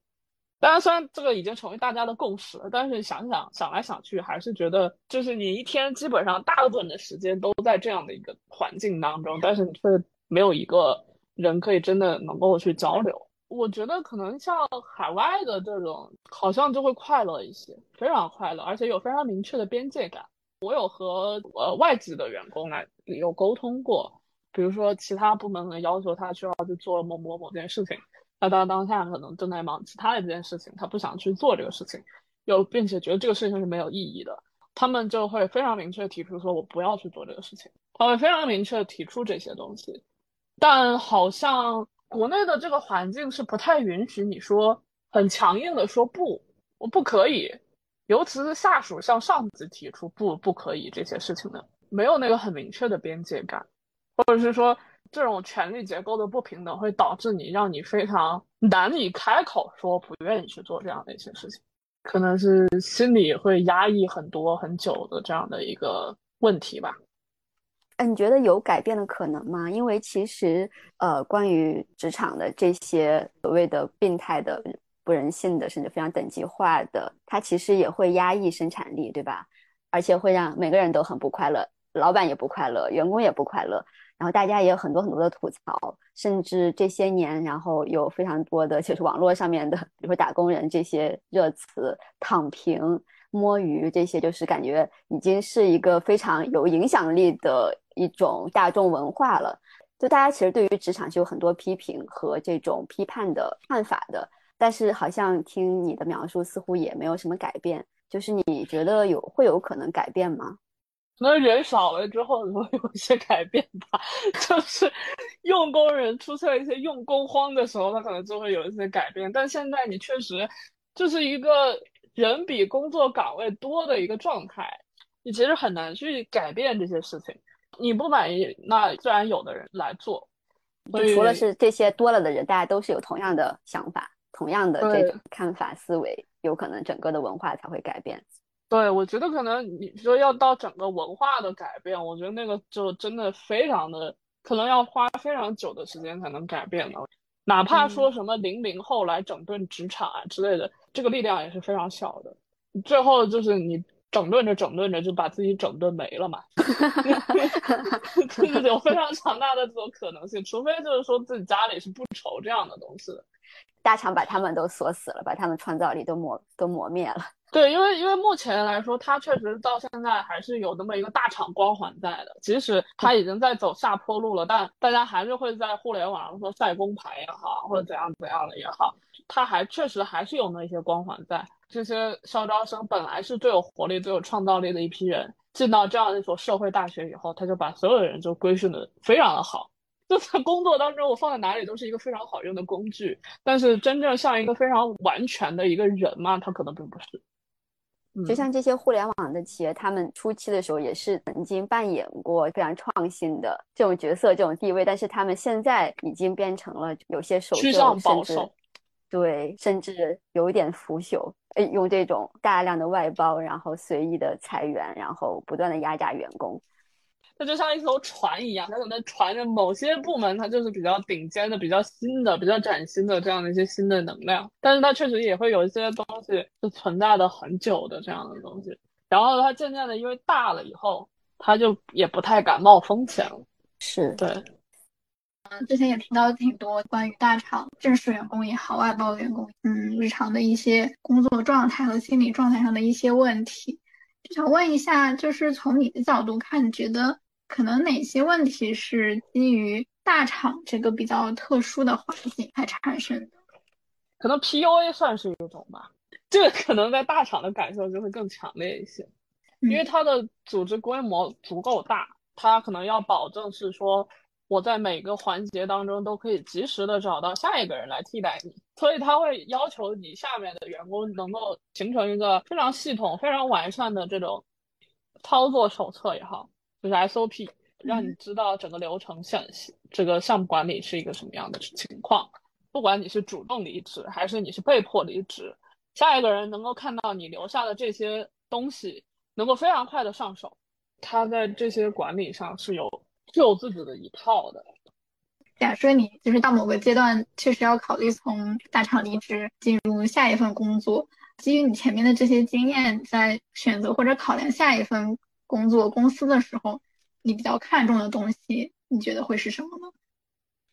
当然，虽然这个已经成为大家的共识了，但是想想想来想去，还是觉得就是你一天基本上大部分的时间都在这样的一个环境当中，但是你却没有一个人可以真的能够去交流。我觉得可能像海外的这种，好像就会快乐一些，非常快乐，而且有非常明确的边界感。我有和呃外籍的员工来有沟通过，比如说其他部门的要求他需要去做某某某件事情。那他当下可能正在忙其他的一件事情，他不想去做这个事情，又并且觉得这个事情是没有意义的，他们就会非常明确提出说，我不要去做这个事情，他会非常明确提出这些东西。但好像国内的这个环境是不太允许你说很强硬的说不，我不可以，尤其是下属向上级提出不不可以这些事情的，没有那个很明确的边界感，或者是说。这种权力结构的不平等会导致你，让你非常难以开口说不愿意去做这样的一些事情，可能是心里会压抑很多很久的这样的一个问题吧。哎，你觉得有改变的可能吗？因为其实，呃，关于职场的这些所谓的病态的、不人性的，甚至非常等级化的，它其实也会压抑生产力，对吧？而且会让每个人都很不快乐，老板也不快乐，员工也不快乐。然后大家也有很多很多的吐槽，甚至这些年，然后有非常多的就是网络上面的，比如说打工人这些热词，躺平、摸鱼这些，就是感觉已经是一个非常有影响力的一种大众文化了。就大家其实对于职场是有很多批评和这种批判的看法的，但是好像听你的描述，似乎也没有什么改变。就是你觉得有会有可能改变吗？可能人少了之后会有一些改变吧，就是用工人出现一些用工荒的时候，他可能就会有一些改变。但现在你确实就是一个人比工作岗位多的一个状态，你其实很难去改变这些事情。你不满意，那自然有的人来做。除了是这些多了的人，大家都是有同样的想法、同样的这种看法、思维，有可能整个的文化才会改变。对，我觉得可能你说要到整个文化的改变，我觉得那个就真的非常的可能要花非常久的时间才能改变的。哪怕说什么零零后来整顿职场啊之类的，这个力量也是非常小的。最后就是你整顿着整顿着就把自己整顿没了嘛，就是有非常强大的这种可能性。除非就是说自己家里是不愁这样的东西的，大厂把他们都锁死了，把他们创造力都磨都磨灭了。对，因为因为目前来说，它确实到现在还是有那么一个大厂光环在的。即使它已经在走下坡路了，但大家还是会在互联网上说晒工牌也好，或者怎样怎样的也好，它还确实还是有那些光环在。这些校招生本来是最有活力、最有创造力的一批人，进到这样一所社会大学以后，他就把所有的人就规训的非常的好。就在工作当中，我放在哪里都是一个非常好用的工具。但是真正像一个非常完全的一个人嘛，他可能并不是。就像这些互联网的企业，他们初期的时候也是曾经扮演过非常创新的这种角色、这种地位，但是他们现在已经变成了有些守旧，甚至对，甚至有一点腐朽。哎，用这种大量的外包，然后随意的裁员，然后不断的压榨员工。它就像一艘船一样，它可能船的某些部门，它就是比较顶尖的、比较新的、比较崭新的这样的一些新的能量，但是它确实也会有一些东西是存在的很久的这样的东西。然后它渐渐的因为大了以后，它就也不太敢冒风险了。是对。嗯，之前也听到挺多关于大厂正式员工也好、外包员工，嗯，日常的一些工作状态和心理状态上的一些问题，就想问一下，就是从你的角度看，你觉得？可能哪些问题是基于大厂这个比较特殊的环境才产生的？可能 PUA 算是一种吧，这个可能在大厂的感受就会更强烈一些，因为它的组织规模足够大，它可能要保证是说我在每个环节当中都可以及时的找到下一个人来替代你，所以他会要求你下面的员工能够形成一个非常系统、非常完善的这种操作手册也好，就是 SOP，让你知道整个流程项这个项目管理是一个什么样的情况。不管你是主动离职还是你是被迫离职，下一个人能够看到你留下的这些东西，能够非常快的上手。他在这些管理上是有。是有自己的一套的。假设你就是到某个阶段，确实要考虑从大厂离职，进入下一份工作。基于你前面的这些经验，在选择或者考量下一份工作公司的时候，你比较看重的东西，你觉得会是什么呢？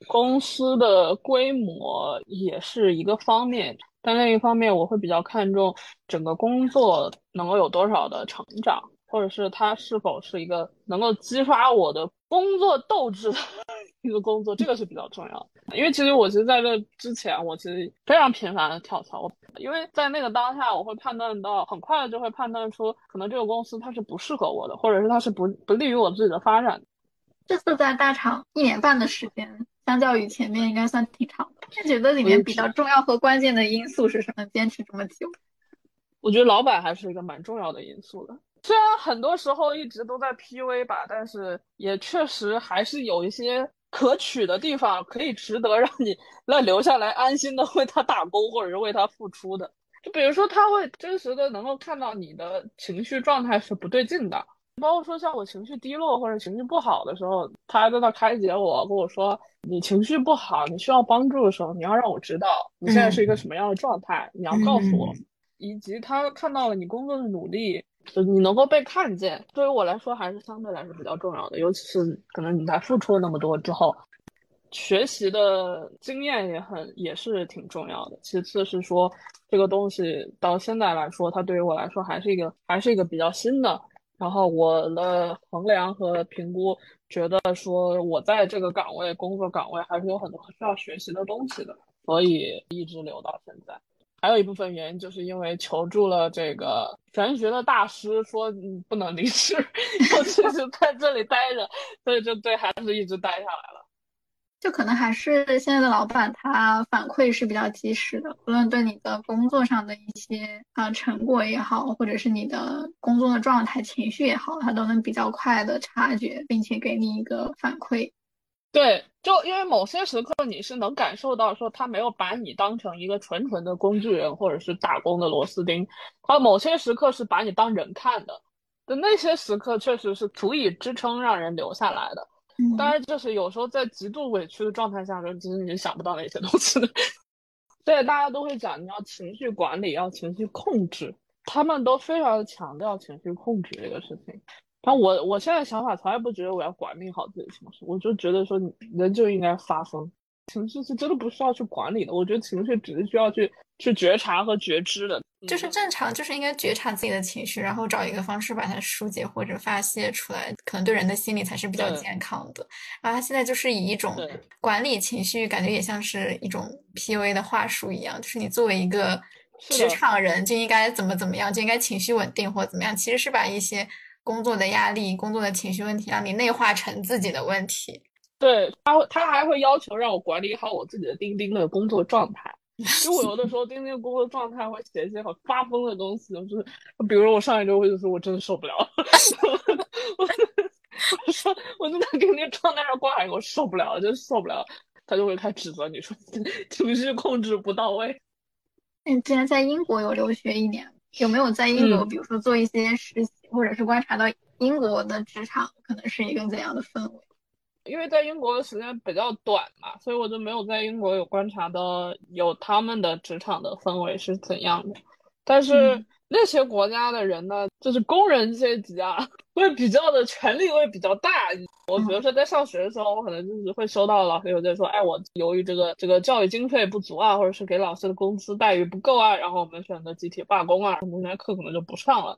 公司的规模也是一个方面，但另一方面，我会比较看重整个工作能够有多少的成长。或者是它是否是一个能够激发我的工作斗志的 一个工作，这个是比较重要的。因为其实我其实在这之前，我其实非常频繁的跳槽，因为在那个当下，我会判断到很快的就会判断出，可能这个公司它是不适合我的，或者是它是不不利于我自己的发展。这次在大厂一年半的时间，相较于前面应该算挺长的。你觉得里面比较重要和关键的因素是什么？坚持这么久？我觉得老板还是一个蛮重要的因素的。虽然很多时候一直都在 PUA 吧，但是也确实还是有一些可取的地方，可以值得让你来留下来安心的为他打工，或者是为他付出的。就比如说，他会真实的能够看到你的情绪状态是不对劲的，包括说像我情绪低落或者情绪不好的时候，他还在那开解我，跟我说你情绪不好，你需要帮助的时候，你要让我知道你现在是一个什么样的状态，你要告诉我，以及他看到了你工作的努力。就你能够被看见，对于我来说还是相对来说比较重要的。尤其是可能你在付出了那么多之后，学习的经验也很也是挺重要的。其次是说这个东西到现在来说，它对于我来说还是一个还是一个比较新的。然后我的衡量和评估，觉得说我在这个岗位工作岗位还是有很多需要学习的东西的，所以一直留到现在。还有一部分原因，就是因为求助了这个玄学的大师，说你不能离职，要继续在这里待着，所以就对孩子一直待下来了。就可能还是现在的老板，他反馈是比较及时的，无论对你的工作上的一些啊成果也好，或者是你的工作的状态、情绪也好，他都能比较快的察觉，并且给你一个反馈。对，就因为某些时刻你是能感受到，说他没有把你当成一个纯纯的工具人或者是打工的螺丝钉，他某些时刻是把你当人看的，的那些时刻确实是足以支撑让人留下来的。当然，就是有时候在极度委屈的状态下，就其实你想不到那些东西的。所以大家都会讲，你要情绪管理，要情绪控制，他们都非常强调情绪控制这个事情。但我我现在想法从来不觉得我要管理好自己的情绪，我就觉得说人就应该发疯，情绪是真的不需要去管理的。我觉得情绪只是需要去去觉察和觉知的，就是正常，就是应该觉察自己的情绪，然后找一个方式把它疏解或者发泄出来，可能对人的心理才是比较健康的。然后他现在就是以一种管理情绪，感觉也像是一种 PUA 的话术一样，就是你作为一个职场人就应该怎么怎么样，就应该情绪稳定或者怎么样，其实是把一些。工作的压力、工作的情绪问题，让你内化成自己的问题。对他，他还会要求让我管理好我自己的钉钉的工作状态。因为我有的时候钉钉工作状态会写一些很发疯的东西，就是比如说我上一周我就说我真的受不了，我说我就在钉钉状态上挂一个，我受不了，真受不了。他就会开始指责你说 情绪控制不到位。你之前在英国有留学一年。有没有在英国，比如说做一些实习，或者是观察到英国的职场可能是一个怎样的氛围？因为在英国的时间比较短嘛，所以我就没有在英国有观察到有他们的职场的氛围是怎样的。但是那些国家的人呢，就是工人阶级啊。会比较的权力会比较大。我比如说在上学的时候，我可能就是会收到老师有在说，哎，我由于这个这个教育经费不足啊，或者是给老师的工资待遇不够啊，然后我们选择集体罢工啊，那课可能就不上了。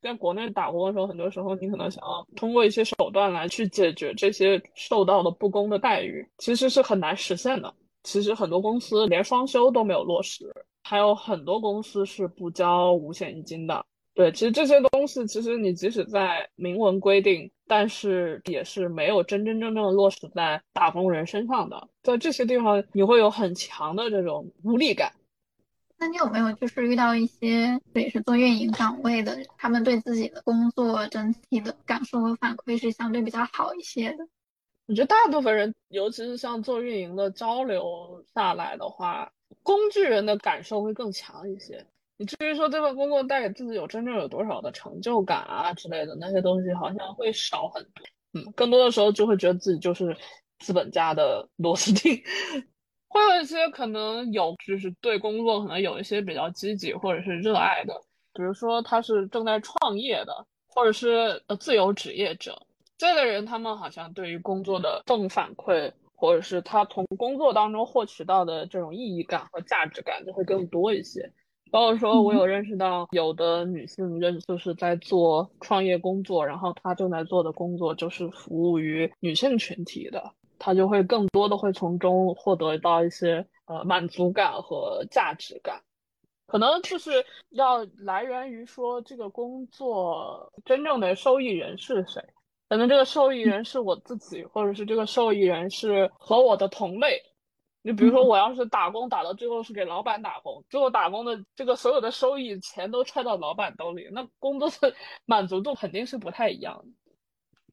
在国内打工的时候，很多时候你可能想要通过一些手段来去解决这些受到的不公的待遇，其实是很难实现的。其实很多公司连双休都没有落实，还有很多公司是不交五险一金的。对，其实这些东西，其实你即使在明文规定但是也是没有真真正正落实在打工人身上的。在这些地方，你会有很强的这种无力感。那你有没有就是遇到一些也是做运营岗位的，他们对自己的工作整体的感受和反馈是相对比较好一些的？我觉得大部分人，尤其是像做运营的交流下来的话，工具人的感受会更强一些。你至于说这份工作带给自己有真正有多少的成就感啊之类的那些东西，好像会少很多。嗯，更多的时候就会觉得自己就是资本家的螺丝钉。会有一些可能有，就是对工作可能有一些比较积极或者是热爱的，比如说他是正在创业的，或者是呃自由职业者，这类人他们好像对于工作的正反馈，或者是他从工作当中获取到的这种意义感和价值感就会更多一些。包括说我有认识到有的女性认就是在做创业工作，然后她正在做的工作就是服务于女性群体的。她就会更多的会从中获得到一些呃满足感和价值感，可能就是要来源于说这个工作真正的受益人是谁，可能这个受益人是我自己，或者是这个受益人是和我的同类。你比如说，我要是打工打到最后是给老板打工，最后打工的这个所有的收益钱都揣到老板兜里，那工作的 满足度肯定是不太一样的。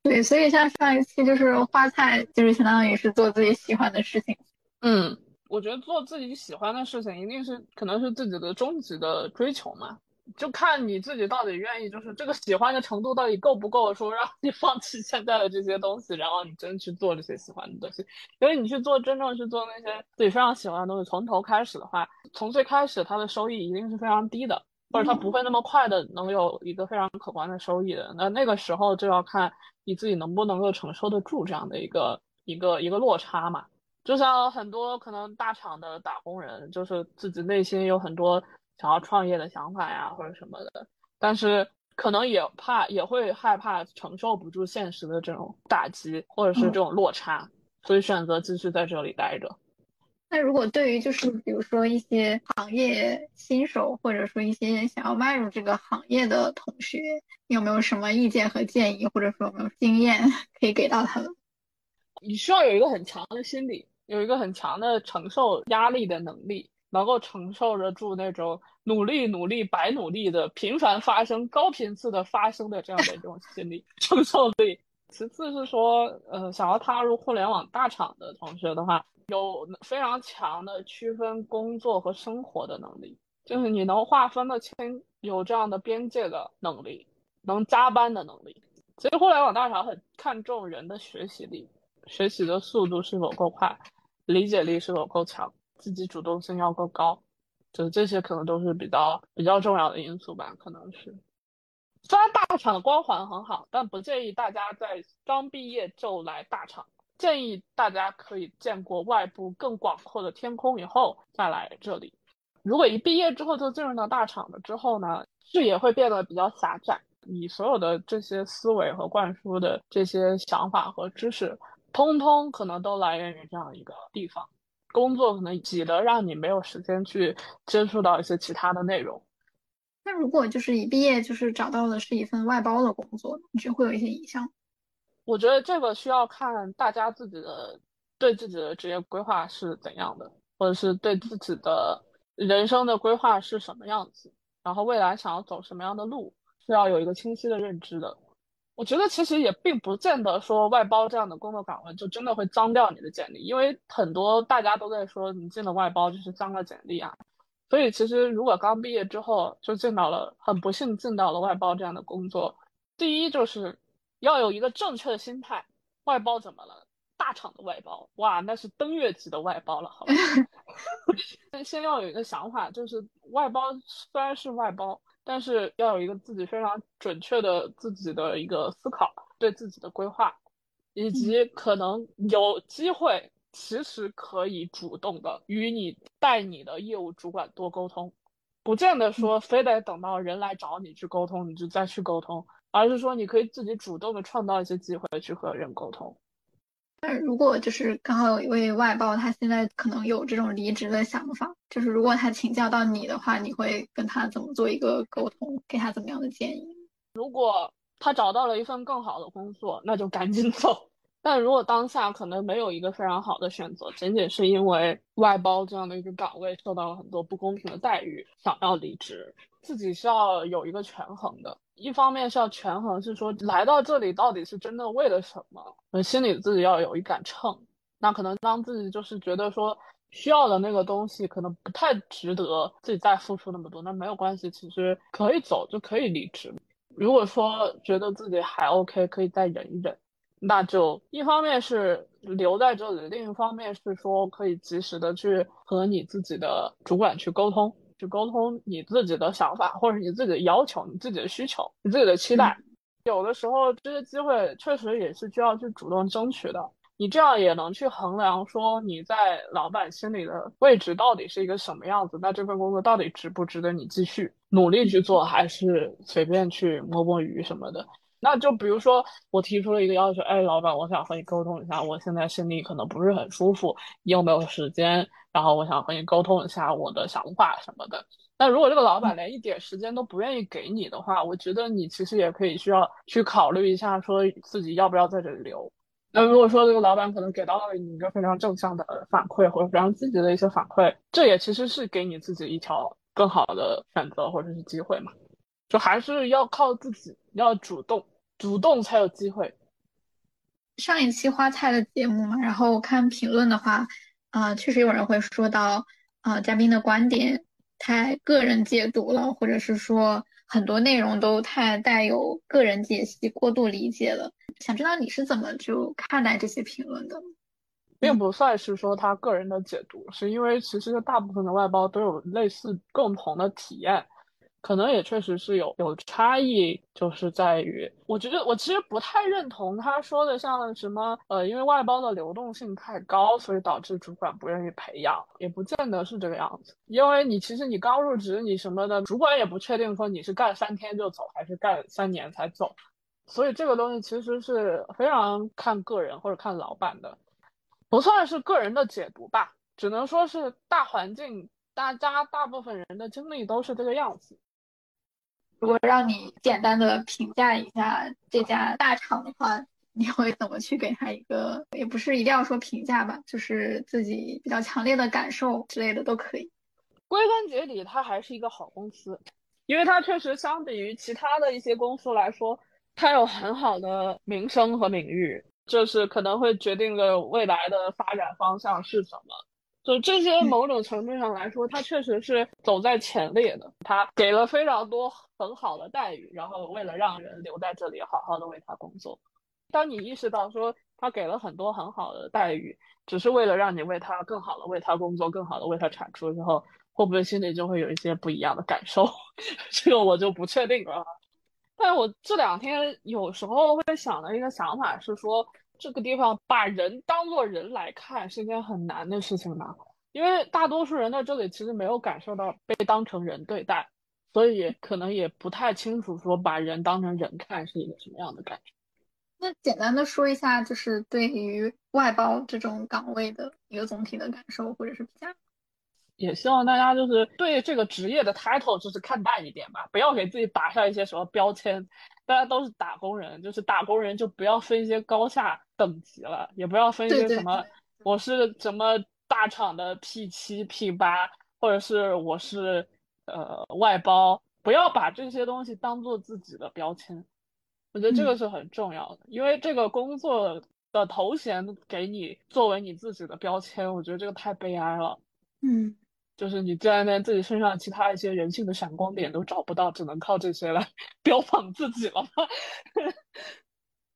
对，所以像上一期就是花菜，就是相当于是做自己喜欢的事情。嗯，我觉得做自己喜欢的事情，一定是可能是自己的终极的追求嘛。就看你自己到底愿意，就是这个喜欢的程度到底够不够，说让 你放弃现在的这些东西，然后你真去做这些喜欢的东西。因为你去做真正去做那些自己非常喜欢的东西，从头开始的话，从最开始它的收益一定是非常低的，或者它不会那么快的能有一个非常可观的收益的。那那个时候就要看。你自己能不能够承受得住这样的一个一个一个落差嘛？就像很多可能大厂的打工人，就是自己内心有很多想要创业的想法呀，或者什么的，但是可能也怕也会害怕承受不住现实的这种打击，或者是这种落差，所以选择继续在这里待着。那如果对于就是比如说一些行业新手，或者说一些想要迈入这个行业的同学，你有没有什么意见和建议，或者说有没有经验可以给到他们？你需要有一个很强的心理，有一个很强的承受压力的能力，能够承受得住那种努力、努力、白努力的频繁发生、高频次的发生的这样的一种心理承受力。其次是说，呃，想要踏入互联网大厂的同学的话。有非常强的区分工作和生活的能力，就是你能划分的清有这样的边界的能力，能加班的能力。其实互联网大厂很看重人的学习力，学习的速度是否够快，理解力是否够强，自己主动性要够高，就这些可能都是比较比较重要的因素吧。可能是，虽然大厂的光环很好，但不建议大家在刚毕业就来大厂。建议大家可以见过外部更广阔的天空以后再来这里。如果一毕业之后就进入到大厂了之后呢，视野会变得比较狭窄。你所有的这些思维和灌输的这些想法和知识，通通可能都来源于这样一个地方。工作可能挤得让你没有时间去接触到一些其他的内容。那如果就是一毕业就是找到的是一份外包的工作，你觉得会有一些影响？我觉得这个需要看大家自己的对自己的职业规划是怎样的，或者是对自己的人生的规划是什么样子，然后未来想要走什么样的路，是要有一个清晰的认知的。我觉得其实也并不见得说外包这样的工作岗位就真的会脏掉你的简历，因为很多大家都在说你进了外包就是脏了简历啊。所以其实如果刚毕业之后就进到了很不幸进到了外包这样的工作，第一就是。要有一个正确的心态，外包怎么了？大厂的外包，哇，那是登月级的外包了，好吧？先先要有一个想法，就是外包虽然是外包，但是要有一个自己非常准确的自己的一个思考，对自己的规划，以及可能有机会，其实可以主动的与你带你的业务主管多沟通，不见得说非得等到人来找你去沟通，你就再去沟通。而是说，你可以自己主动的创造一些机会去和人沟通。但如果就是刚好有一位外包，他现在可能有这种离职的想法，就是如果他请教到你的话，你会跟他怎么做一个沟通，给他怎么样的建议？如果他找到了一份更好的工作，那就赶紧走。但如果当下可能没有一个非常好的选择，仅仅是因为外包这样的一个岗位受到了很多不公平的待遇，想要离职，自己是要有一个权衡的。一方面是要权衡，是说来到这里到底是真的为了什么，心里自己要有一杆秤。那可能当自己就是觉得说需要的那个东西可能不太值得自己再付出那么多，那没有关系，其实可以走就可以离职。如果说觉得自己还 OK，可以再忍一忍。那就一方面是留在这里，另一方面是说可以及时的去和你自己的主管去沟通，去沟通你自己的想法，或者你自己的要求、你自己的需求、你自己的期待。有的时候这些机会确实也是需要去主动争取的，你这样也能去衡量说你在老板心里的位置到底是一个什么样子，那这份工作到底值不值得你继续努力去做，还是随便去摸摸鱼什么的。那就比如说，我提出了一个要求，哎，老板，我想和你沟通一下，我现在心里可能不是很舒服，你有没有时间？然后我想和你沟通一下我的想法什么的。那如果这个老板连一点时间都不愿意给你的话，我觉得你其实也可以需要去考虑一下，说自己要不要在这里留。那如果说这个老板可能给到了你一个非常正向的反馈，或者非常积极的一些反馈，这也其实是给你自己一条更好的选择或者是机会嘛。就还是要靠自己，要主动。主动才有机会。上一期花菜的节目嘛，然后我看评论的话，啊，确实有人会说到，啊，嘉宾的观点太个人解读了，或者是说很多内容都太带有个人解析、过度理解了。想知道你是怎么就看待这些评论的？并不算是说他个人的解读，是因为其实大部分的外包都有类似共同的体验。可能也确实是有有差异，就是在于，我觉得我其实不太认同他说的，像什么呃，因为外包的流动性太高，所以导致主管不愿意培养，也不见得是这个样子。因为你其实你刚入职，你什么的，主管也不确定说你是干三天就走，还是干三年才走，所以这个东西其实是非常看个人或者看老板的，不算是个人的解读吧，只能说是大环境，大家大部分人的经历都是这个样子。如果让你简单的评价一下这家大厂的话，你会怎么去给他一个？也不是一定要说评价吧，就是自己比较强烈的感受之类的都可以。归根结底，它还是一个好公司，因为它确实相比于其他的一些公司来说，它有很好的名声和名誉，就是可能会决定着未来的发展方向是什么。就这些，某种程度上来说，他确实是走在前列的。他给了非常多很好的待遇，然后为了让人留在这里好好的为他工作。当你意识到说他给了很多很好的待遇，只是为了让你为他更好的为他工作，更好的为他产出之后，会不会心里就会有一些不一样的感受？这个我就不确定了。但我这两天有时候会想的一个想法是说。这个地方把人当做人来看是一件很难的事情吧，因为大多数人在这里其实没有感受到被当成人对待，所以可能也不太清楚说把人当成人看是一个什么样的感觉。那简单的说一下，就是对于外包这种岗位的一个总体的感受或者是评价。也希望大家就是对这个职业的 title 就是看淡一点吧，不要给自己打上一些什么标签。大家都是打工人，就是打工人就不要分一些高下等级了，也不要分一些什么我是什么大厂的 P 七 P 八，或者是我是呃外包，不要把这些东西当做自己的标签。我觉得这个是很重要的，因为这个工作的头衔给你作为你自己的标签，我觉得这个太悲哀了。嗯。就是你在连自己身上其他一些人性的闪光点都找不到，只能靠这些来 标榜自己了。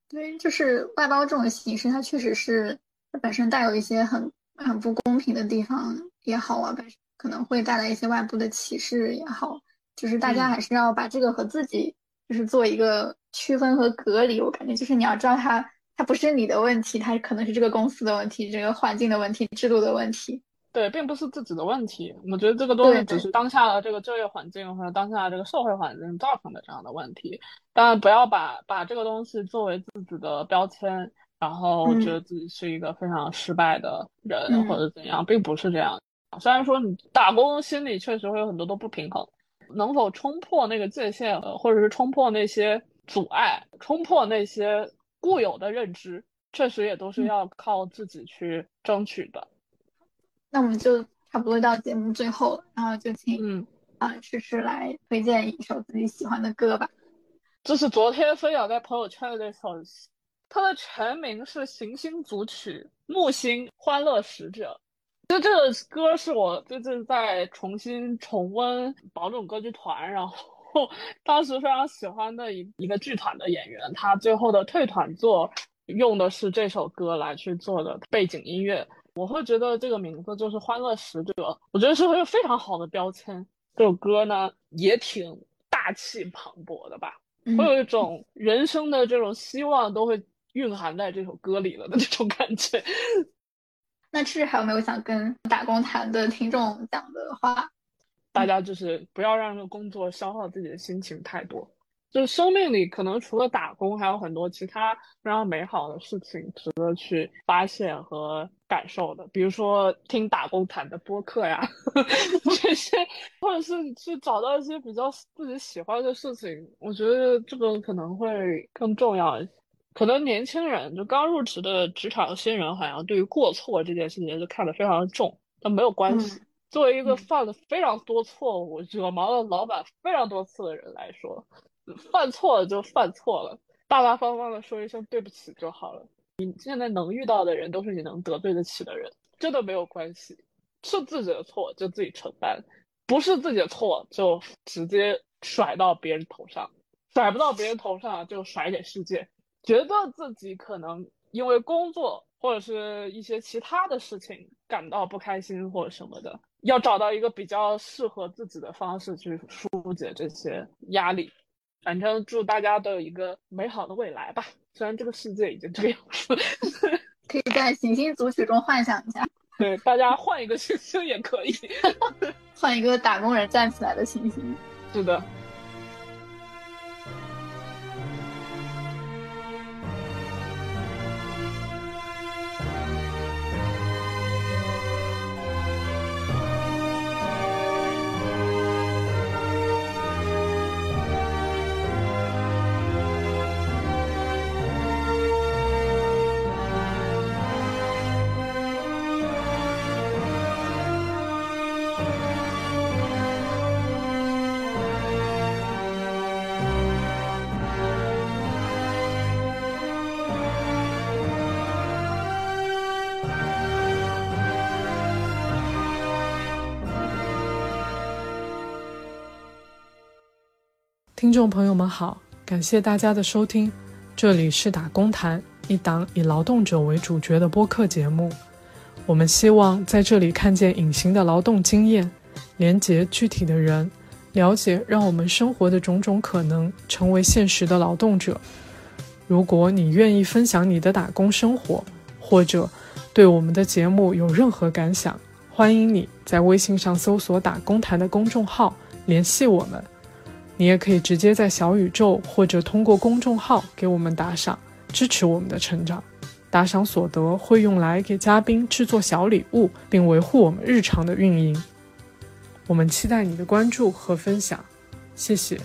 对，就是外包这种形式，它确实是它本身带有一些很很不公平的地方也好啊，可能会带来一些外部的歧视也好，就是大家还是要把这个和自己就是做一个区分和隔离。我感觉就是你要知道，它它不是你的问题，它可能是这个公司的问题、这个环境的问题、制度的问题。对，并不是自己的问题。我觉得这个东西只是当下的这个就业环境或者当下这个社会环境造成的这样的问题。当然不要把把这个东西作为自己的标签，然后觉得自己是一个非常失败的人或者怎样，并不是这样。虽然说你打工心里确实会有很多的不平衡，能否冲破那个界限，或者是冲破那些阻碍，冲破那些固有的认知，确实也都是要靠自己去争取的。那我们就差不多到节目最后了，然后就请嗯啊诗诗来推荐一首自己喜欢的歌吧。这是昨天分享在朋友圈的那首，它的全名是《行星组曲·木星欢乐使者》。就这个歌是我最近在重新重温宝冢歌剧团，然后 当时非常喜欢的一一个剧团的演员，他最后的退团作用的是这首歌来去做的背景音乐。我会觉得这个名字就是“欢乐使者”，我觉得是一个非常好的标签。这首歌呢也挺大气磅礴的吧。会有一种人生的这种希望都会蕴含在这首歌里了的那种感觉。那志还有没有想跟打工谈的听众讲的话？大家就是不要让这个工作消耗自己的心情太多。就是生命里可能除了打工，还有很多其他非常美好的事情值得去发现和感受的。比如说听打工谈的播客呀，这些，或者是去找到一些比较自己喜欢的事情。我觉得这个可能会更重要一些。可能年轻人就刚入职的职场新人，好像对于过错这件事情就看得非常的重，但没有关系。作为一个犯了非常多错误、惹毛了老板非常多次的人来说。犯错了就犯错了，大大方方的说一声对不起就好了。你现在能遇到的人都是你能得罪得起的人，真的没有关系。是自己的错就自己承担，不是自己的错就直接甩到别人头上，甩不到别人头上就甩给世界。觉得自己可能因为工作或者是一些其他的事情感到不开心或者什么的，要找到一个比较适合自己的方式去疏解这些压力。反正祝大家都有一个美好的未来吧。虽然这个世界已经这个样子，可以在行星组曲中幻想一下。对，大家换一个行星也可以，换一个打工人站起来的行星。是的。听众朋友们好，感谢大家的收听，这里是打工谈，一档以劳动者为主角的播客节目。我们希望在这里看见隐形的劳动经验，连接具体的人，了解让我们生活的种种可能，成为现实的劳动者。如果你愿意分享你的打工生活，或者对我们的节目有任何感想，欢迎你在微信上搜索“打工谈”的公众号联系我们。你也可以直接在小宇宙或者通过公众号给我们打赏，支持我们的成长。打赏所得会用来给嘉宾制作小礼物，并维护我们日常的运营。我们期待你的关注和分享，谢谢。